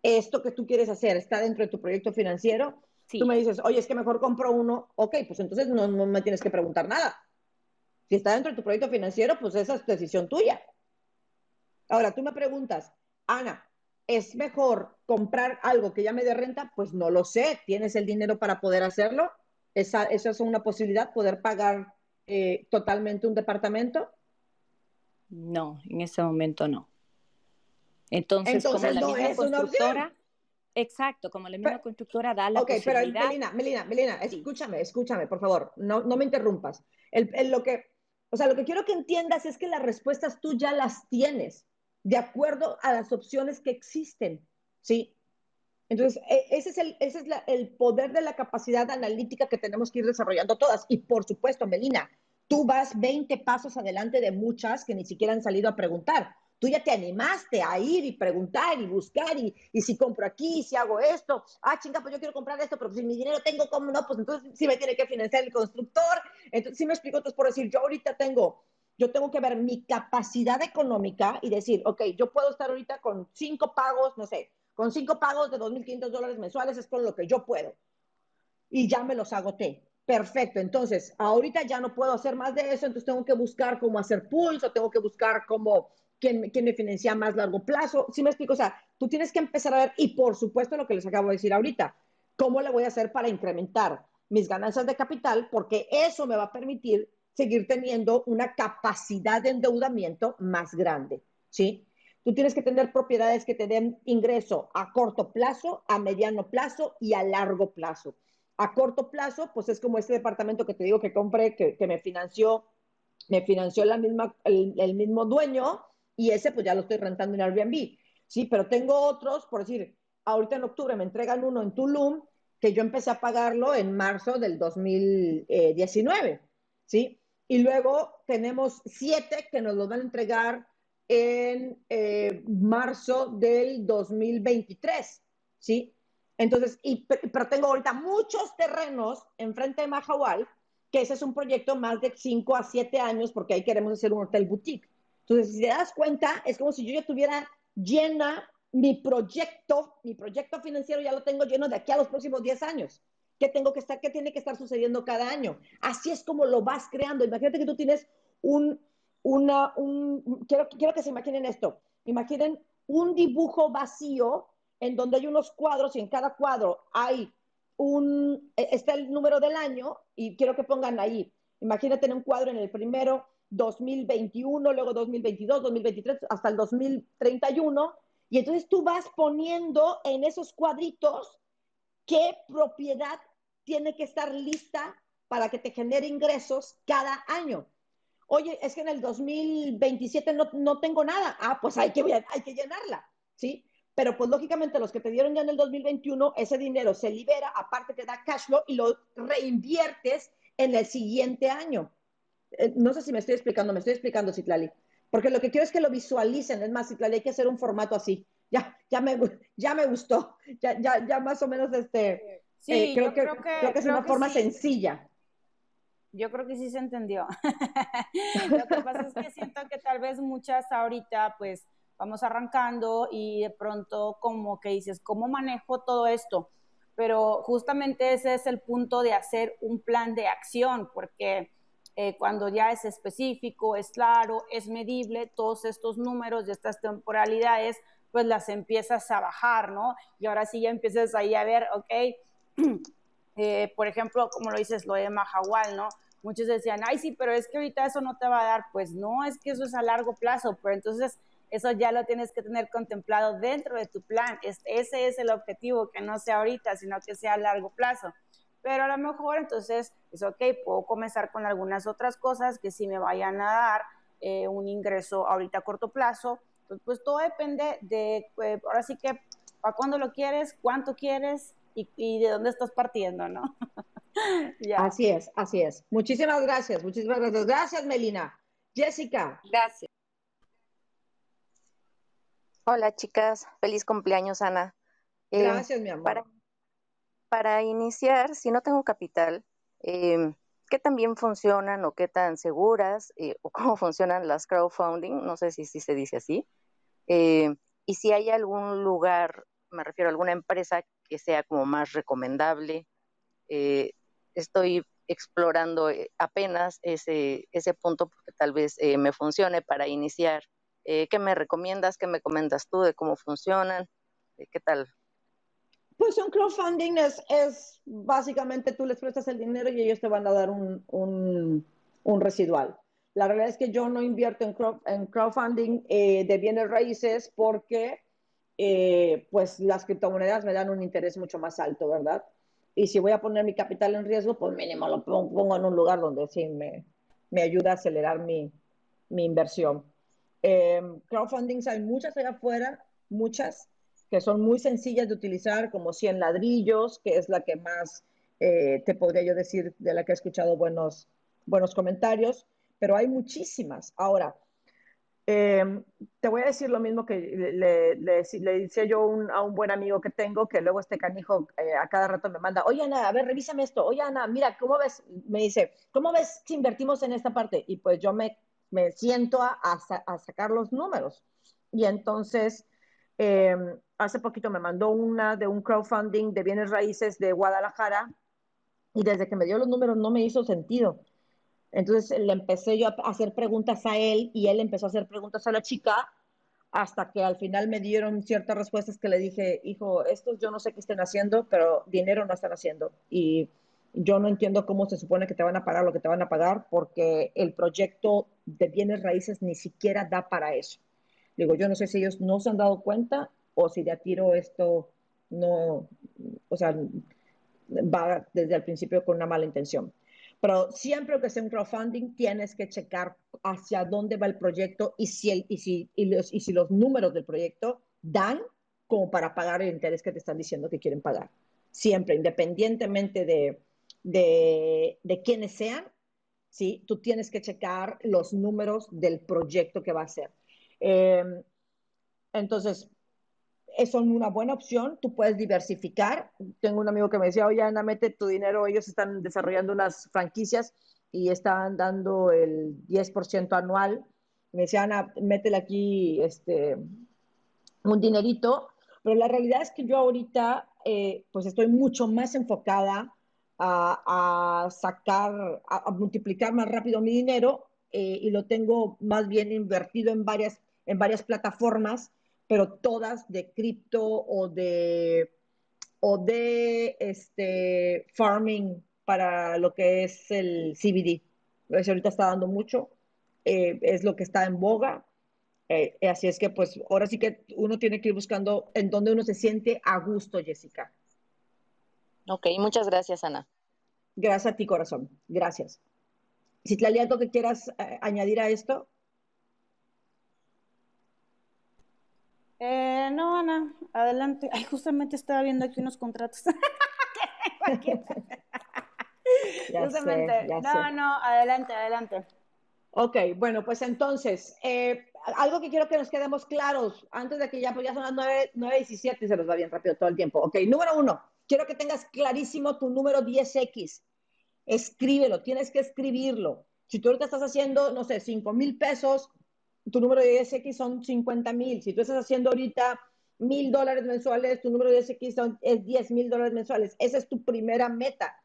¿Esto que tú quieres hacer está dentro de tu proyecto financiero? Tú me dices, oye, es que mejor compro uno, ok, pues entonces no, no me tienes que preguntar nada. Si está dentro de tu proyecto financiero, pues esa es decisión tuya. Ahora, tú me preguntas, Ana, ¿es mejor comprar algo que ya me dé renta? Pues no lo sé. ¿Tienes el dinero para poder hacerlo? Esa, esa es una posibilidad, poder pagar eh, totalmente un departamento. No, en ese momento no. Entonces, como la misma constructora, exacto, como la misma constructora da la posibilidad. Ok, pero Melina, Melina, Melina, escúchame, escúchame, por favor, no, no me interrumpas. El, lo que, o sea, lo que quiero que entiendas es que las respuestas tú ya las tienes de acuerdo a las opciones que existen, ¿sí? Entonces, e, ese es, el, ese es el poder de la capacidad analítica que tenemos que ir desarrollando todas. Y por supuesto, Melina, tú vas 20 pasos adelante de muchas que ni siquiera han salido a preguntar. Tú ya te animaste a ir y preguntar y buscar y, y si compro aquí, si hago esto, ah, chinga, pues yo quiero comprar esto, pero si mi dinero tengo, ¿cómo no? Pues entonces sí me tiene que financiar el constructor. Entonces, sí me explico, entonces por decir, yo ahorita tengo yo tengo que ver mi capacidad económica y decir, ok, yo puedo estar ahorita con cinco pagos, no sé, con cinco pagos de 2.500 dólares mensuales es con lo que yo puedo. Y ya me los agoté. Perfecto, entonces ahorita ya no puedo hacer más de eso, entonces tengo que buscar cómo hacer pulso, tengo que buscar cómo, quién, quién me financia más largo plazo. ¿Sí me explico? O sea, tú tienes que empezar a ver, y por supuesto lo que les acabo de decir ahorita, cómo le voy a hacer para incrementar mis ganancias de capital, porque eso me va a permitir seguir teniendo una capacidad de endeudamiento más grande, ¿sí? Tú tienes que tener propiedades que te den ingreso a corto plazo, a mediano plazo y a largo plazo. A corto plazo, pues es como este departamento que te digo que compré, que, me financió, me financió la misma, el, el, mismo dueño y ese pues ya lo estoy rentando en Airbnb. Sí, pero tengo otros, por decir, ahorita en octubre me entregan uno en Tulum que yo empecé a pagarlo en marzo del 2019, ¿sí? Y luego tenemos siete que nos los van a entregar en eh, marzo del 2023, ¿sí? Entonces, y, pero tengo ahorita muchos terrenos enfrente de Mahahual, que ese es un proyecto más de 5 a 7 años, porque ahí queremos hacer un hotel boutique. Entonces, si te das cuenta, es como si yo ya tuviera llena mi proyecto, mi proyecto financiero ya lo tengo lleno de aquí a los próximos 10 años. ¿Qué tengo que estar, qué tiene que estar sucediendo cada año? Así es como lo vas creando. Imagínate que tú tienes un, una, un, quiero, quiero que se imaginen esto. Imaginen un dibujo vacío en donde hay unos cuadros y en cada cuadro hay un, e, está el número del año y quiero que pongan ahí. Imagínate en un cuadro en el primero 2021, luego 2022, 2023, hasta el 2031. Y entonces tú vas poniendo en esos cuadritos qué propiedad tiene que estar lista para que te genere ingresos cada año. Oye, es que en el 2027 no, no tengo nada. Ah, pues hay que, hay que llenarla, ¿sí? Pero pues lógicamente los que te dieron ya en el 2021, ese dinero se libera, aparte te da cash flow y lo reinviertes en el siguiente año. Eh, no sé si me estoy explicando, me estoy explicando, Citlali. Porque lo que quiero es que lo visualicen. Es más, Citlali, hay que hacer un formato así. Ya, ya me, ya me gustó. Ya, ya, ya más o menos este, Sí, eh, creo, que, creo, que, es una forma sencilla. Yo creo que sí se entendió. Lo que pasa es que siento que tal vez muchas ahorita, pues, vamos arrancando y de pronto como que dices, ¿cómo manejo todo esto? Pero justamente ese es el punto de hacer un plan de acción, porque eh, cuando ya es específico, es claro, es medible, todos estos números y estas temporalidades, pues las empiezas a bajar, ¿no? Y ahora sí ya empiezas ahí a ver, ok, Eh, por ejemplo, como lo dices, lo de Mahahual, ¿no? Muchos decían, ay, sí, pero es que ahorita eso no te va a dar. Pues no, es que eso es a largo plazo, pero entonces eso ya lo tienes que tener contemplado dentro de tu plan. ese es el objetivo, que no sea ahorita, sino que sea a largo plazo. Pero a lo mejor entonces es ok, puedo comenzar con algunas otras cosas que sí me vayan a dar eh, un ingreso ahorita a corto plazo. Pues, pues todo depende de, pues, ahora sí que, ¿para cuándo lo quieres? ¿Cuánto quieres? y, de dónde estás partiendo, ¿no? Así es, así es. Muchísimas gracias, muchísimas gracias. Gracias, Melina. Jessica. Gracias. Hola, chicas. Feliz cumpleaños, Ana. Eh, gracias, mi amor. Para, iniciar, si no tengo capital, eh, ¿qué tan bien funcionan o qué tan seguras eh, o cómo funcionan las crowdfunding? No sé si, si se dice así. y si hay algún lugar, me refiero a alguna empresa que sea como más recomendable Eh, estoy explorando eh, apenas ese, ese punto porque tal vez me funcione para iniciar. ¿Qué me recomiendas? ¿Qué me comentas tú de cómo funcionan? ¿Qué tal? Pues un crowdfunding es, es básicamente tú les prestas el dinero y ellos te van a dar un, un, un residual. La realidad es que yo no invierto en, en crowdfunding de bienes raíces porque eh, pues las criptomonedas me dan un interés mucho más alto, ¿verdad? Y si voy a poner mi capital en riesgo, pues mínimo lo pongo, en un lugar donde sí me, me ayuda a acelerar mi, mi inversión. Eh, hay muchas allá afuera, muchas, que son muy sencillas de utilizar, como 100 ladrillos, que es la que más eh, te podría yo decir, de la que he escuchado buenos, buenos comentarios, pero hay muchísimas. Ahora, Em, te voy a decir lo mismo que le, le, decía yo a un buen amigo que tengo, que luego este canijo eh, a cada rato me manda, oye Ana, a ver, revísame esto, oye Ana, mira, ¿cómo ves? Me dice, ¿cómo ves si invertimos en esta parte? Y pues yo me, me siento a, a, sacar los números. Y entonces, em, hace poquito me mandó una de un crowdfunding de bienes raíces de Guadalajara y desde que me dio los números no me hizo sentido. Entonces le empecé yo a hacer preguntas a él y él empezó a hacer preguntas a la chica hasta que al final me dieron ciertas respuestas que le dije, hijo, estos yo no sé qué estén haciendo, pero dinero no están haciendo. Y yo no entiendo cómo se supone que te van a pagar lo que te van a pagar porque el proyecto de bienes raíces ni siquiera da para eso. Digo, yo no sé si ellos no se han dado cuenta o si de a tiro esto no, o sea, va desde el principio con una mala intención. Pero siempre que sea un crowdfunding, tienes que checar hacia dónde va el proyecto y si, el, y si, y los, y si los números del proyecto dan como para pagar el interés que te están diciendo que quieren pagar. Siempre, independientemente de, de, de quiénes sean, ¿sí? tú tienes que checar los números del proyecto que va a ser. Eh, entonces, son una buena opción, tú puedes diversificar. Tengo un amigo que me decía, oye, Ana, mete tu dinero, ellos están desarrollando unas franquicias y están dando el 10% anual. Me decía, Ana, métele aquí este, un dinerito, pero la realidad es que yo ahorita eh, pues estoy mucho más enfocada a, sacar, a, multiplicar más rápido mi dinero eh, y lo tengo más bien invertido en varias, en varias plataformas pero todas de cripto o de, o de este, farming para lo que es el CBD. ahorita está dando mucho, eh, es lo que está en boga. Eh, así es que pues ahora sí que uno tiene que ir buscando en donde uno se siente a gusto, Jessica. Ok, muchas gracias, Ana. Gracias a ti, corazón. Gracias. Si te algo que quieras eh, añadir a esto. Eh, no, Ana, adelante. Ay, justamente estaba viendo aquí unos contratos. justamente. no, no, adelante, adelante. Ok, bueno, pues entonces, eh, algo que quiero que nos quedemos claros, antes de que ya, pues ya son las 9, 9 y se los va bien rápido todo el tiempo. Ok, número uno, quiero que tengas clarísimo tu número 10X. Escríbelo, tienes que escribirlo. Si tú ahorita estás haciendo, no sé, 5 mil pesos, tu número de SX son 50 mil. Si tú estás haciendo ahorita mil dólares mensuales, tu número de SX son, es 10 mil dólares mensuales. Esa es tu primera meta.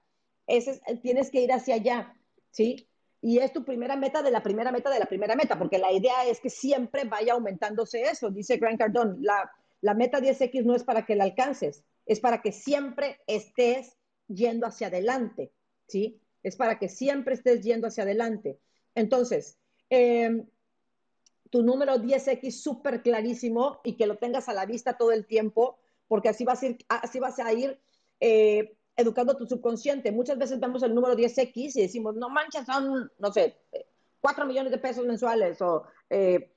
Ese tienes que ir hacia allá, ¿sí? Y es tu primera meta de la primera meta de la primera meta, porque la idea es que siempre vaya aumentándose eso. Dice Grant Cardone, la, la meta 10X no es para que la alcances, es para que siempre estés yendo hacia adelante, ¿sí? Es para que siempre estés yendo hacia adelante. Entonces, eh, tu número 10X súper clarísimo y que lo tengas a la vista todo el tiempo, porque así vas a ir, así vas a ir eh, educando tu subconsciente. Muchas veces vemos el número 10X y decimos, no manches, son, no sé, 4 millones de pesos mensuales o eh,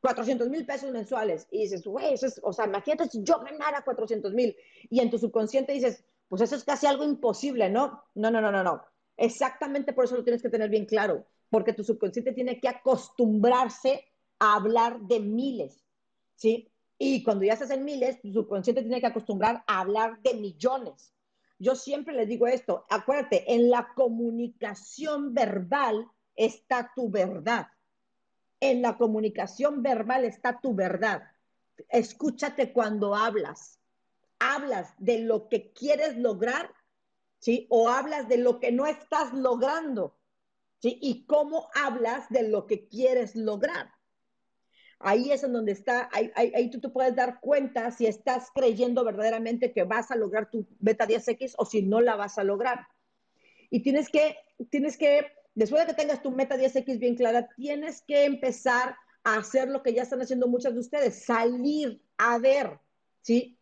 400 mil pesos mensuales. Y dices, güey, eso es, o sea, imagínate si yo ganara 400 mil. Y en tu subconsciente dices, pues eso es casi algo imposible, ¿no? No, no, no, no, no. Exactamente por eso lo tienes que tener bien claro, porque tu subconsciente tiene que acostumbrarse hablar de miles, ¿sí? Y cuando ya estás en miles, tu subconsciente tiene que acostumbrar a hablar de millones. Yo siempre les digo esto, acuérdate, en la comunicación verbal está tu verdad. En la comunicación verbal está tu verdad. Escúchate cuando hablas. Hablas de lo que quieres lograr, ¿sí? O hablas de lo que no estás logrando, ¿sí? Y cómo hablas de lo que quieres lograr. Ahí es en donde está, ahí, ahí, tú te puedes dar cuenta si estás creyendo verdaderamente que vas a lograr tu beta 10X o si no la vas a lograr. Y tienes que, tienes que, después de que tengas tu meta 10X bien clara, tienes que empezar a hacer lo que ya están haciendo muchas de ustedes, salir a ver, ¿sí?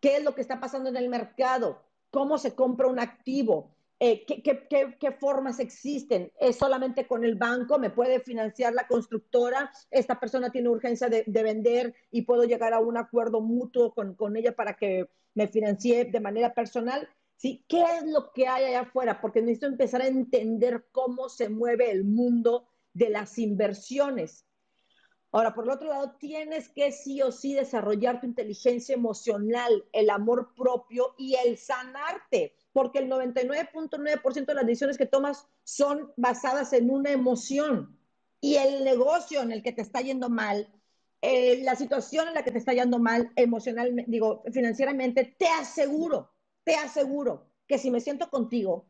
¿Qué es lo que está pasando en el mercado? ¿Cómo se compra un activo? Eh, ¿qué, formas existen? ¿Es solamente con el banco? ¿Me puede financiar la constructora? ¿Esta persona tiene urgencia de, vender y puedo llegar a un acuerdo mutuo con, con, ella para que me financie de manera personal? ¿Sí? ¿Qué es lo que hay allá afuera? Porque necesito empezar a entender cómo se mueve el mundo de las inversiones. Ahora, por el otro lado, tienes que sí o sí desarrollar tu inteligencia emocional, el amor propio y el sanarte porque el 99.9% de las decisiones que tomas son basadas en una emoción. Y el negocio en el que te está yendo mal, eh, la situación en la que te está yendo mal emocionalmente, digo, financieramente, te aseguro, te aseguro que si me siento contigo,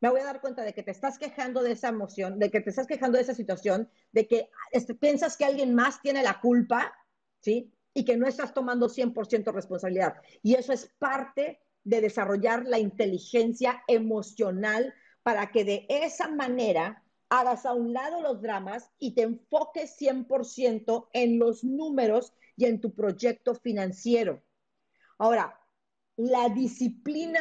me voy a dar cuenta de que te estás quejando de esa emoción, de que te estás quejando de esa situación, de que este, piensas que alguien más tiene la culpa, ¿sí? Y que no estás tomando 100% responsabilidad. Y eso es parte de desarrollar la inteligencia emocional para que de esa manera hagas a un lado los dramas y te enfoques 100% en los números y en tu proyecto financiero. Ahora, la disciplina,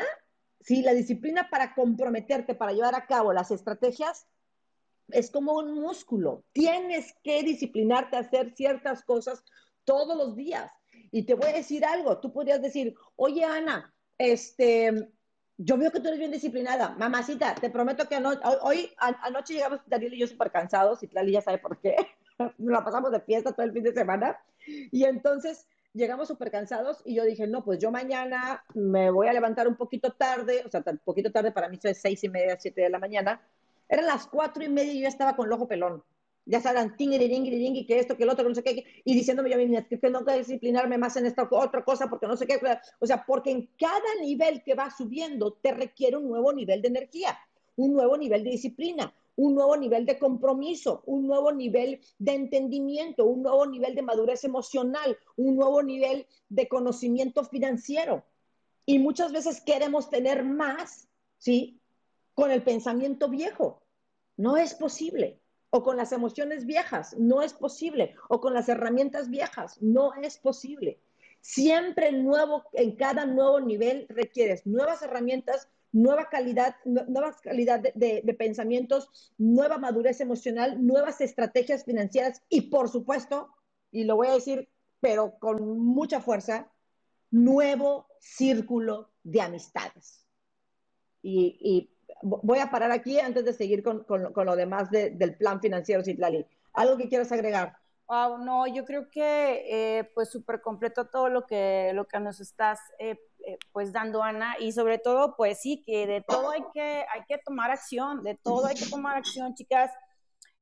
sí, la disciplina para comprometerte, para llevar a cabo las estrategias, es como un músculo. Tienes que disciplinarte a hacer ciertas cosas todos los días. Y te voy a decir algo, tú podrías decir, oye Ana, este, yo veo que tú eres bien disciplinada. Mamacita, te prometo que hoy, anoche llegamos Daniel y yo súper cansados, y Tlali ya sabe por qué. Nos la pasamos de fiesta todo el fin de semana. Y entonces llegamos súper cansados y yo dije, no, pues yo mañana me voy a levantar un poquito tarde, o sea, un poquito tarde para mí es seis y media, siete de la mañana. Eran las cuatro y media y yo estaba con el ojo pelón ya saben, y que esto, que el otro, que no sé qué, y diciéndome yo a mí, que tengo que disciplinarme más en esta otra cosa porque no sé qué. O sea, porque en cada nivel que va subiendo te requiere un nuevo nivel de energía, un nuevo nivel de disciplina, un nuevo nivel de compromiso, un nuevo nivel de entendimiento, un nuevo nivel de madurez emocional, un nuevo nivel de conocimiento financiero. Y muchas veces queremos tener más, ¿sí? Con el pensamiento viejo. No es posible o con las emociones viejas, no es posible, o con las herramientas viejas, no es posible. Siempre nuevo, en cada nuevo nivel requieres nuevas herramientas, nueva calidad, nueva calidad de, pensamientos, nueva madurez emocional, nuevas estrategias financieras y por supuesto, y lo voy a decir, pero con mucha fuerza, nuevo círculo de amistades. Y, y voy a parar aquí antes de seguir con, lo demás del plan financiero, Citlali. ¿Algo que quieras agregar? Wow, no, yo creo que eh, pues súper completo todo lo que, lo que nos estás eh, eh, pues dando, Ana, y sobre todo, pues sí, que de todo hay que, hay que tomar acción, de todo hay que tomar acción, chicas.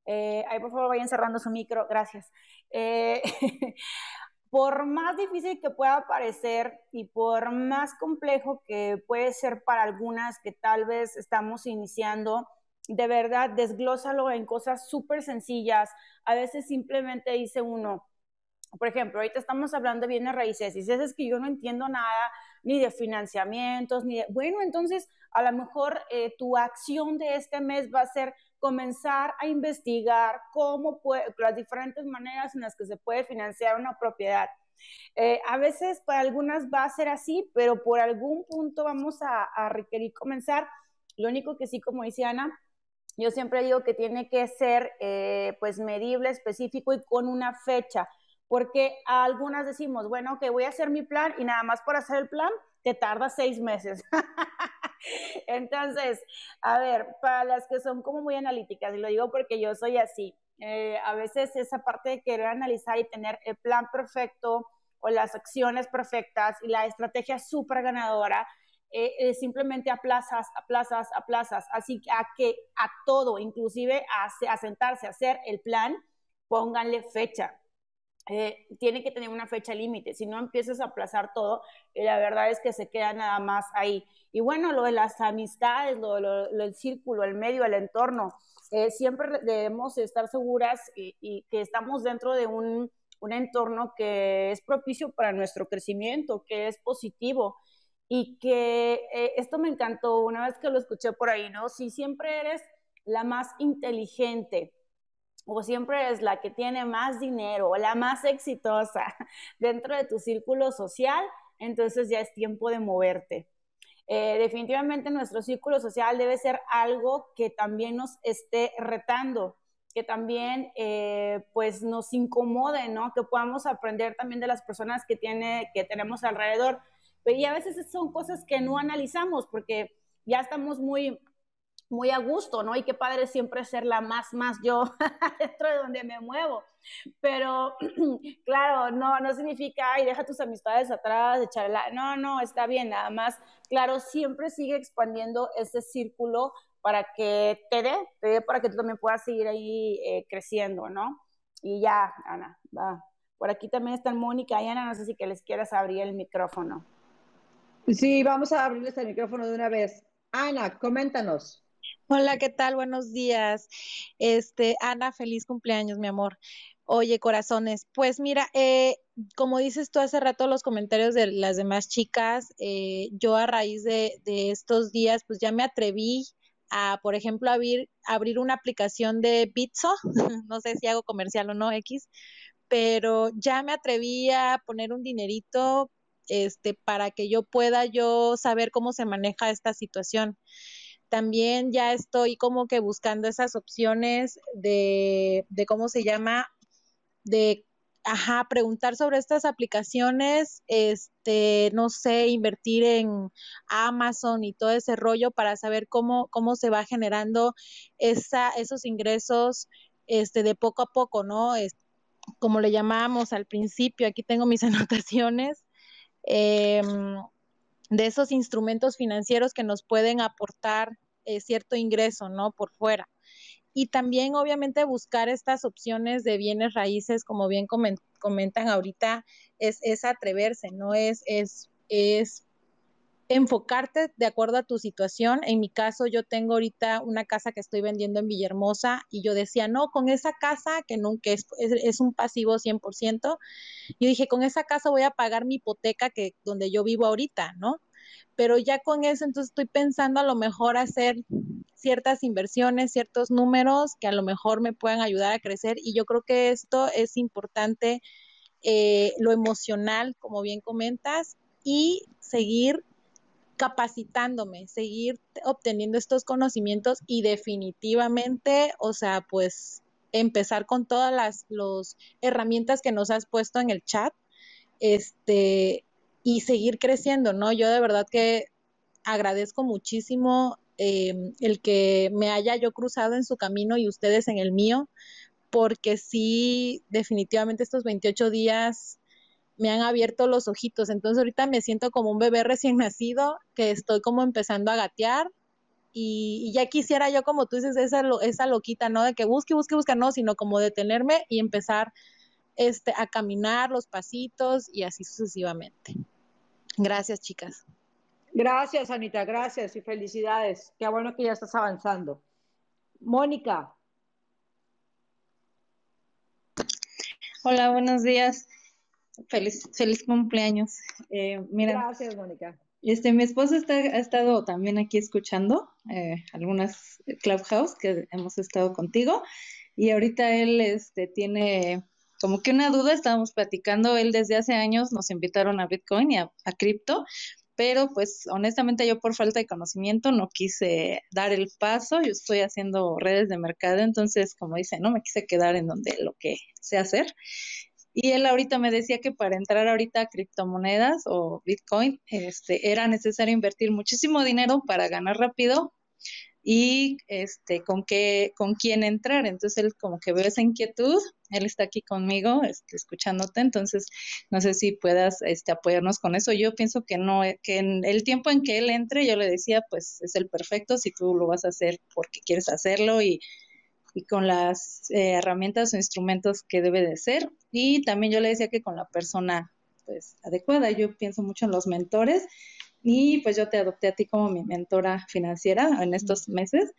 ahí por favor vayan cerrando su micro, gracias. por más difícil que pueda parecer y por más complejo que puede ser para algunas que tal vez estamos iniciando, de verdad, desglósalo en cosas súper sencillas. A veces simplemente dice uno, por ejemplo, ahorita estamos hablando de bienes raíces y si es que yo no entiendo nada ni de financiamientos, ni de... Bueno, entonces a lo mejor eh, tu acción de este mes va a ser comenzar a investigar cómo puede, las diferentes maneras en las que se puede financiar una propiedad. Eh, a veces para algunas va a ser así, pero por algún punto vamos a, requerir comenzar. Lo único que sí, como dice Ana, yo siempre digo que tiene que ser eh, pues medible, específico y con una fecha, porque a algunas decimos, bueno, que voy a hacer mi plan y nada más por hacer el plan te tarda seis meses. Entonces, a ver, para las que son como muy analíticas, y lo digo porque yo soy así, eh, a veces esa parte de querer analizar y tener el plan perfecto o las acciones perfectas y la estrategia súper ganadora, eh, eh, simplemente aplazas, aplazas, aplazas. Así que a que a todo, inclusive a, a sentarse a hacer el plan, pónganle fecha. Eh, tiene que tener una fecha límite, si no empiezas a aplazar todo, y la verdad es que se queda nada más ahí. Y bueno, lo de las amistades, lo, lo, el círculo, el medio, el entorno, eh, siempre debemos estar seguras y, que estamos dentro de un, un, entorno que es propicio para nuestro crecimiento, que es positivo y que eh, esto me encantó una vez que lo escuché por ahí, ¿no? Si siempre eres la más inteligente, o siempre es la que tiene más dinero o la más exitosa dentro de tu círculo social, entonces ya es tiempo de moverte. Eh, definitivamente nuestro círculo social debe ser algo que también nos esté retando, que también eh, pues nos incomode, ¿no? Que podamos aprender también de las personas que, tiene, que tenemos alrededor. Y a veces son cosas que no analizamos porque ya estamos muy muy a gusto, ¿no? Y qué padre siempre ser la más, más yo dentro de donde me muevo. Pero, claro, no, no significa, ay, deja tus amistades atrás, echarla. No, no, está bien, nada más. Claro, siempre sigue expandiendo ese círculo para que te dé, te dé para que tú también puedas seguir ahí eh, creciendo, ¿no? Y ya, Ana, va. Por aquí también están Mónica y Ana, no sé si que les quieras abrir el micrófono. Sí, vamos a abrirles el micrófono de una vez. Ana, coméntanos. Hola, ¿qué tal? Buenos días. Este, Ana, feliz cumpleaños, mi amor. Oye, corazones, pues mira, eh, como dices tú hace rato los comentarios de las demás chicas, eh, yo a raíz de, de, estos días, pues ya me atreví a, por ejemplo, abrir, abrir una aplicación de Bitso, no sé si hago comercial o no, X, pero ya me atreví a poner un dinerito este, para que yo pueda yo saber cómo se maneja esta situación también ya estoy como que buscando esas opciones de, de cómo se llama, de, ajá, preguntar sobre estas aplicaciones, este, no sé, invertir en Amazon y todo ese rollo para saber cómo, cómo se va generando esa, esos ingresos, este, de poco a poco, ¿no? Es, como le llamamos al principio, aquí tengo mis anotaciones. Eh, de esos instrumentos financieros que nos pueden aportar eh, cierto ingreso, ¿no? Por fuera. Y también, obviamente, buscar estas opciones de bienes raíces, como bien comentan ahorita, es, es atreverse, ¿no? Es, es, es enfocarte de acuerdo a tu situación. En mi caso, yo tengo ahorita una casa que estoy vendiendo en Villahermosa y yo decía, no, con esa casa, que nunca es, es, un pasivo 100%, yo dije, con esa casa voy a pagar mi hipoteca que donde yo vivo ahorita, ¿no? pero ya con eso entonces estoy pensando a lo mejor hacer ciertas inversiones, ciertos números que a lo mejor me puedan ayudar a crecer y yo creo que esto es importante, eh, lo emocional, como bien comentas, y seguir capacitándome, seguir obteniendo estos conocimientos y definitivamente, o sea, pues empezar con todas las los herramientas que nos has puesto en el chat, este, y seguir creciendo, ¿no? Yo de verdad que agradezco muchísimo eh, el que me haya yo cruzado en su camino y ustedes en el mío, porque sí, definitivamente estos 28 días me han abierto los ojitos. Entonces ahorita me siento como un bebé recién nacido, que estoy como empezando a gatear. Y, ya quisiera yo, como tú dices, esa, esa loquita, ¿no? De que busque, busque, busque, no, sino como detenerme y empezar este, a caminar los pasitos y así sucesivamente. Gracias, chicas. Gracias, Anita, gracias y felicidades. Qué bueno que ya estás avanzando. Mónica. Hola, buenos días. Feliz, feliz cumpleaños. Eh, mira, Gracias, Mónica. Este, mi esposo está, ha estado también aquí escuchando eh, algunas Clubhouse que hemos estado contigo y ahorita él este, tiene como que una duda, estábamos platicando, él desde hace años nos invitaron a Bitcoin y a, cripto, pero pues honestamente yo por falta de conocimiento no quise dar el paso, yo estoy haciendo redes de mercado, entonces como dice, no me quise quedar en donde lo que sé hacer. Y él ahorita me decía que para entrar ahorita a criptomonedas o Bitcoin, este, era necesario invertir muchísimo dinero para ganar rápido y este con qué con quién entrar. Entonces él como que ve esa inquietud él está aquí conmigo este, escuchándote. Entonces no sé si puedas este apoyarnos con eso. Yo pienso que no que en el tiempo en que él entre yo le decía pues es el perfecto si tú lo vas a hacer porque quieres hacerlo y, y con las eh, herramientas o instrumentos que debe de ser y también yo le decía que con la persona pues adecuada. Yo pienso mucho en los mentores y pues yo te adopté a ti como mi mentora financiera en estos meses.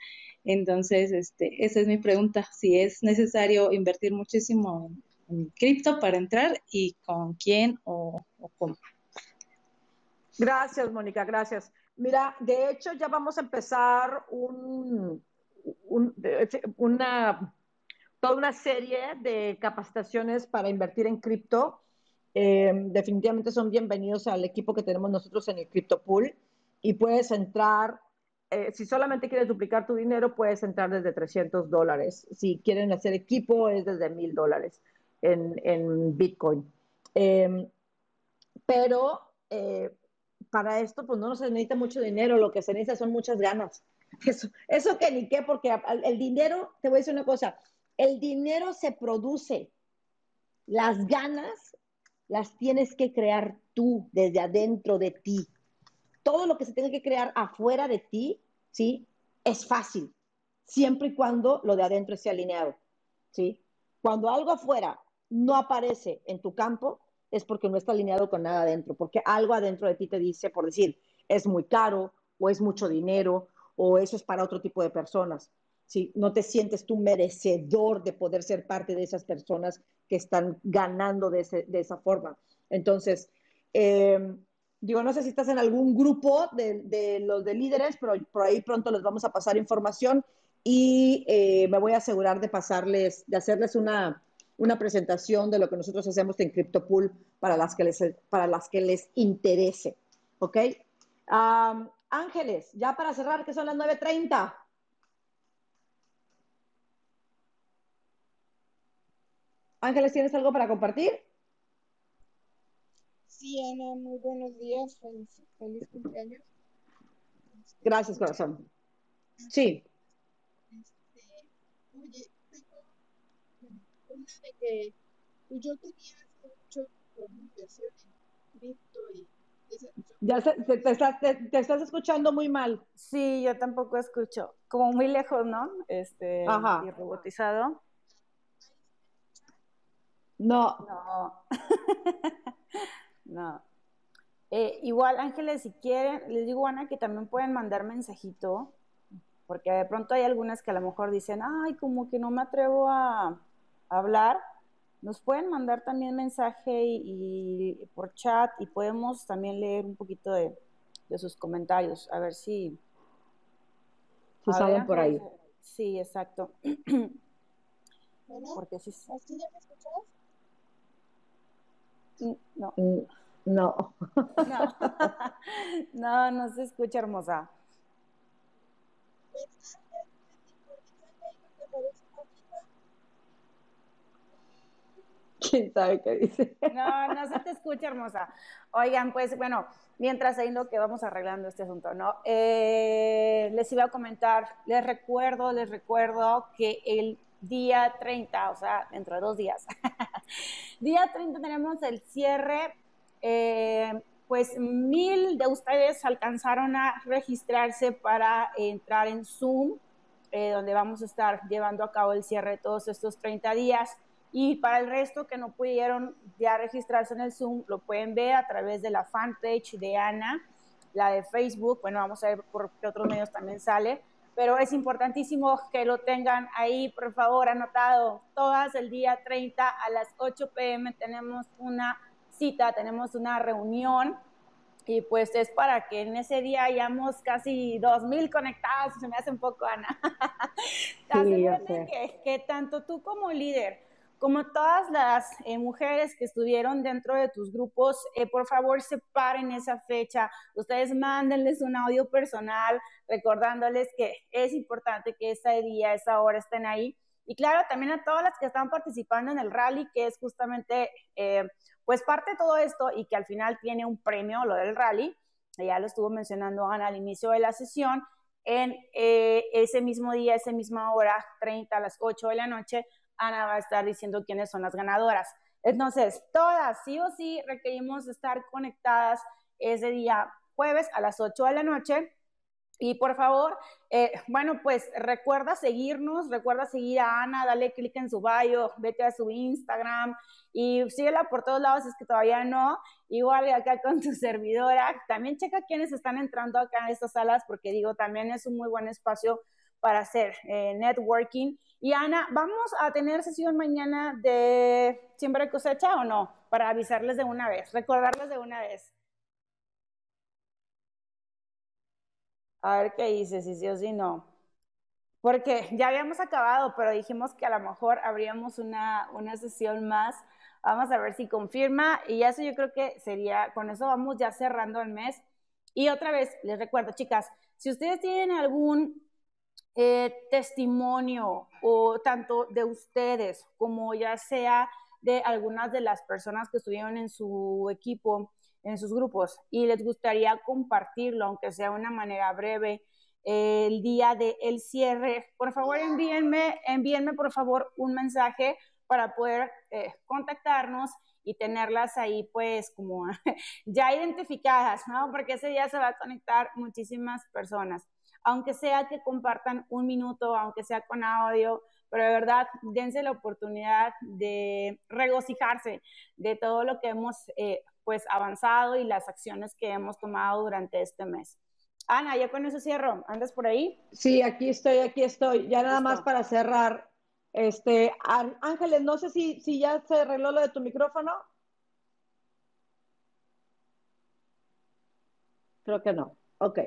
Entonces, este, esa es mi pregunta, si es necesario invertir muchísimo en, cripto para entrar y con quién o, cómo. Gracias, Mónica, gracias. Mira, de hecho ya vamos a empezar un, una, toda una serie de capacitaciones para invertir en cripto. Eh, definitivamente son bienvenidos al equipo que tenemos nosotros en el Crypto Pool y puedes entrar eh, si solamente quieres duplicar tu dinero, puedes entrar desde 300 dólares. Si quieren hacer equipo, es desde 1000 dólares en, Bitcoin. Em, pero eh, para esto, pues no se necesita mucho dinero, lo que se necesita son muchas ganas. Eso, eso que ni qué, porque el dinero, te voy a decir una cosa, el dinero se produce, las ganas las tienes que crear tú desde adentro de ti todo lo que se tenga que crear afuera de ti, ¿sí? Es fácil, siempre y cuando lo de adentro esté alineado, ¿sí? Cuando algo afuera no aparece en tu campo, es porque no está alineado con nada adentro, porque algo adentro de ti te dice, por decir, es muy caro, o es mucho dinero, o eso es para otro tipo de personas. ¿sí? No te sientes tú merecedor de poder ser parte de esas personas que están ganando de, esa forma. Entonces, eh, Digo, no sé si estás en algún grupo de, los de líderes, pero por ahí pronto les vamos a pasar información y eh, me voy a asegurar de pasarles, de hacerles una, presentación de lo que nosotros hacemos en CryptoPool para las que les, para las que les interese. ¿Ok? Ángeles, ya para cerrar, que son las 9.30. Ángeles, ¿tienes algo para compartir? Sí, Ana, muy buenos días. Feliz, cumpleaños. Gracias, corazón. Sí. Este, oye, tengo una de que pues, yo tenía mucho inversión en cripto y ya se, te, te, estás escuchando muy mal. Sí, yo tampoco escucho. Como muy lejos, ¿no? Este, Ajá. y robotizado. No. No. No. Eh, igual, Ángeles, si quieren, les digo, Ana, que también pueden mandar mensajito, porque de pronto hay algunas que a lo mejor dicen, ay, como que no me atrevo a, hablar. Nos pueden mandar también mensaje y, por chat y podemos también leer un poquito de, sus comentarios, a ver si... Si salen por ahí. Sí, exacto. porque sí. ya me escuchas? No. No. No. no, se escucha hermosa. No, no se te escucha hermosa. Oigan, pues bueno, mientras ahí lo que vamos arreglando este asunto, ¿no? Eh, les iba a comentar, les recuerdo, les recuerdo que el día 30, o sea, dentro de dos días, día 30 tenemos el cierre eh, pues mil de ustedes alcanzaron a registrarse para entrar en Zoom, eh, donde vamos a estar llevando a cabo el cierre de todos estos 30 días. Y para el resto que no pudieron ya registrarse en el Zoom, lo pueden ver a través de la fanpage de Ana, la de Facebook. Bueno, vamos a ver por qué otros medios también sale. Pero es importantísimo que lo tengan ahí, por favor, anotado. Todas el día 30 a las 8 pm tenemos una cita, tenemos una reunión y pues es para que en ese día hayamos casi 2.000 conectados, se me hace un poco, Ana. Sí, que, que, tanto tú como líder, como todas las eh, mujeres que estuvieron dentro de tus grupos, eh, por favor separen esa fecha, ustedes mándenles un audio personal recordándoles que es importante que ese día, esa hora estén ahí. Y claro, también a todas las que están participando en el rally, que es justamente eh, pues parte de todo esto y que al final tiene un premio, lo del rally, ya lo estuvo mencionando Ana al inicio de la sesión, en eh, ese mismo día, esa misma hora, 30 a las 8 de la noche, Ana va a estar diciendo quiénes son las ganadoras. Entonces, todas, sí o sí, requerimos estar conectadas ese día jueves a las 8 de la noche Y por favor, eh, bueno, pues recuerda seguirnos, recuerda seguir a Ana, dale clic en su bio, vete a su Instagram y síguela por todos lados, es que todavía no. Igual acá con tu servidora, también checa quiénes están entrando acá en estas salas, porque digo, también es un muy buen espacio para hacer eh, networking. Y Ana, ¿vamos a tener sesión mañana de siembra cosecha o no? Para avisarles de una vez, recordarles de una vez. A ver qué dice, si sí o si no. Porque ya habíamos acabado, pero dijimos que a lo mejor habríamos una, una sesión más. Vamos a ver si confirma. Y eso yo creo que sería, con eso vamos ya cerrando el mes. Y otra vez, les recuerdo, chicas, si ustedes tienen algún eh, testimonio o tanto de ustedes como ya sea de algunas de las personas que estuvieron en su equipo, en sus grupos y les gustaría compartirlo, aunque sea de una manera breve, el día del el cierre, por favor envíenme, envíenme por favor un mensaje para poder eh, contactarnos y tenerlas ahí pues como ya identificadas, ¿no? Porque ese día se va a conectar muchísimas personas, aunque sea que compartan un minuto, aunque sea con audio, pero de verdad dense la oportunidad de regocijarse de todo lo que hemos eh, pues avanzado y las acciones que hemos tomado durante este mes. Ana, ya con eso cierro. ¿Andas por ahí? Sí, aquí estoy, aquí estoy. Ya nada más para cerrar. Este, Ángeles, no sé si, si ya se arregló lo de tu micrófono. Creo que no. Ok.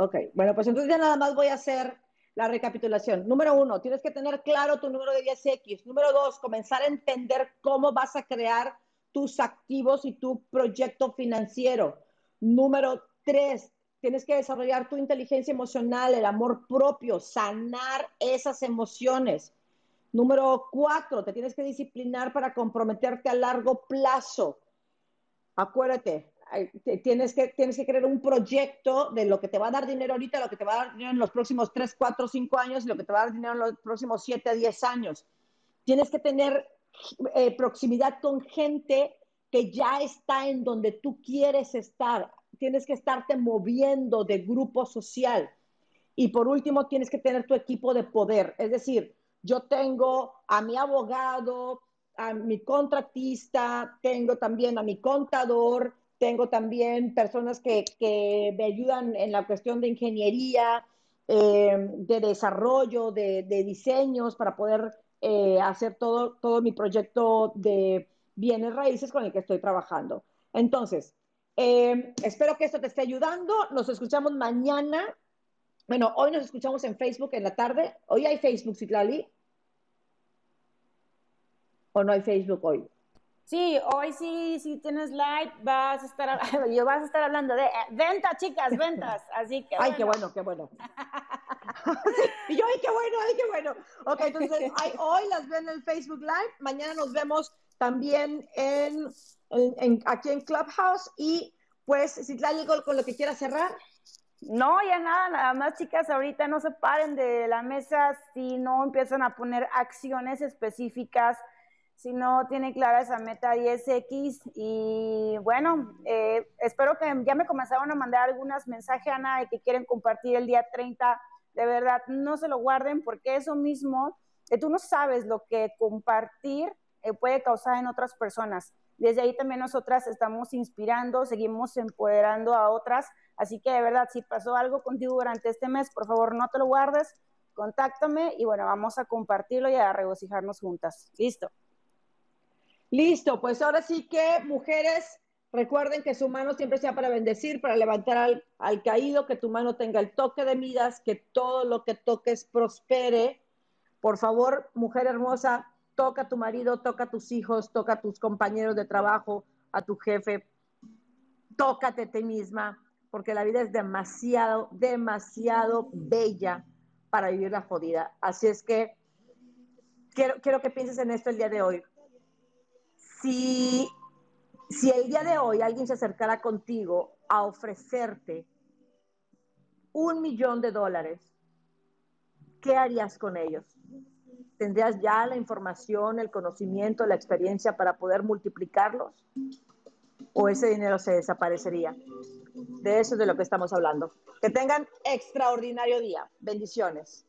Ok. Bueno, pues entonces ya nada más voy a hacer la recapitulación. Número uno, tienes que tener claro tu número de 10X. Número dos, comenzar a entender cómo vas a crear tus activos y tu proyecto financiero. Número tres, tienes que desarrollar tu inteligencia emocional, el amor propio, sanar esas emociones. Número cuatro, te tienes que disciplinar para comprometerte a largo plazo. Acuérdate, tienes que, tienes que crear un proyecto de lo que te va a dar dinero ahorita, lo que te va a dar dinero en los próximos tres, cuatro, cinco años y lo que te va a dar dinero en los próximos siete, diez años. Tienes que tener eh, proximidad con gente que ya está en donde tú quieres estar. Tienes que estarte moviendo de grupo social. Y por último, tienes que tener tu equipo de poder. Es decir, yo tengo a mi abogado, a mi contratista, tengo también a mi contador, tengo también personas que, que me ayudan en la cuestión de ingeniería, eh, de desarrollo, de, diseños para poder eh, hacer todo, todo mi proyecto de bienes raíces con el que estoy trabajando. Entonces, eh, espero que esto te esté ayudando. Nos escuchamos mañana. Bueno, hoy nos escuchamos en Facebook en la tarde. Hoy hay Facebook, Citlali. ¿O no hay Facebook hoy? Sí, hoy sí, si tienes live, vas a estar, yo vas a estar hablando de ventas, chicas, ventas. Así que. Ay, qué bueno, qué bueno. y yo, ay, qué bueno, ay, qué bueno. Ok, entonces, hoy las ven en el Facebook Live. Mañana nos vemos también en, aquí en Clubhouse. Y pues, si algo con lo que quieras cerrar. No, ya nada, nada más chicas, ahorita no se paren de la mesa si no empiezan a poner acciones específicas, si no tienen clara esa meta 10X. Y bueno, eh, espero que ya me comenzaron a mandar algunos mensajes, Ana, de que quieren compartir el día 30 de verdad, no se lo guarden porque eso mismo, que tú no sabes lo que compartir eh, puede causar en otras personas. Desde ahí también nosotras estamos inspirando, seguimos empoderando a otras. Así que de verdad, si pasó algo contigo durante este mes, por favor no te lo guardes, contáctame y bueno, vamos a compartirlo y a regocijarnos juntas. Listo. Listo, pues ahora sí que mujeres, recuerden que su mano siempre sea para bendecir, para levantar al, caído, que tu mano tenga el toque de midas, que todo lo que toques prospere. Por favor, mujer hermosa, toca a tu marido, toca a tus hijos, toca a tus compañeros de trabajo, a tu jefe, tócate a ti misma, porque la vida es demasiado, demasiado bella para vivir la jodida. Así es que quiero, quiero que pienses en esto el día de hoy. Si, si el día de hoy alguien se acercara contigo a ofrecerte un millón de dólares, ¿qué harías con ellos? ¿Tendrías ya la información, el conocimiento, la experiencia para poder multiplicarlos? o ese dinero se desaparecería. De eso es de lo que estamos hablando. Que tengan extraordinario día. Bendiciones.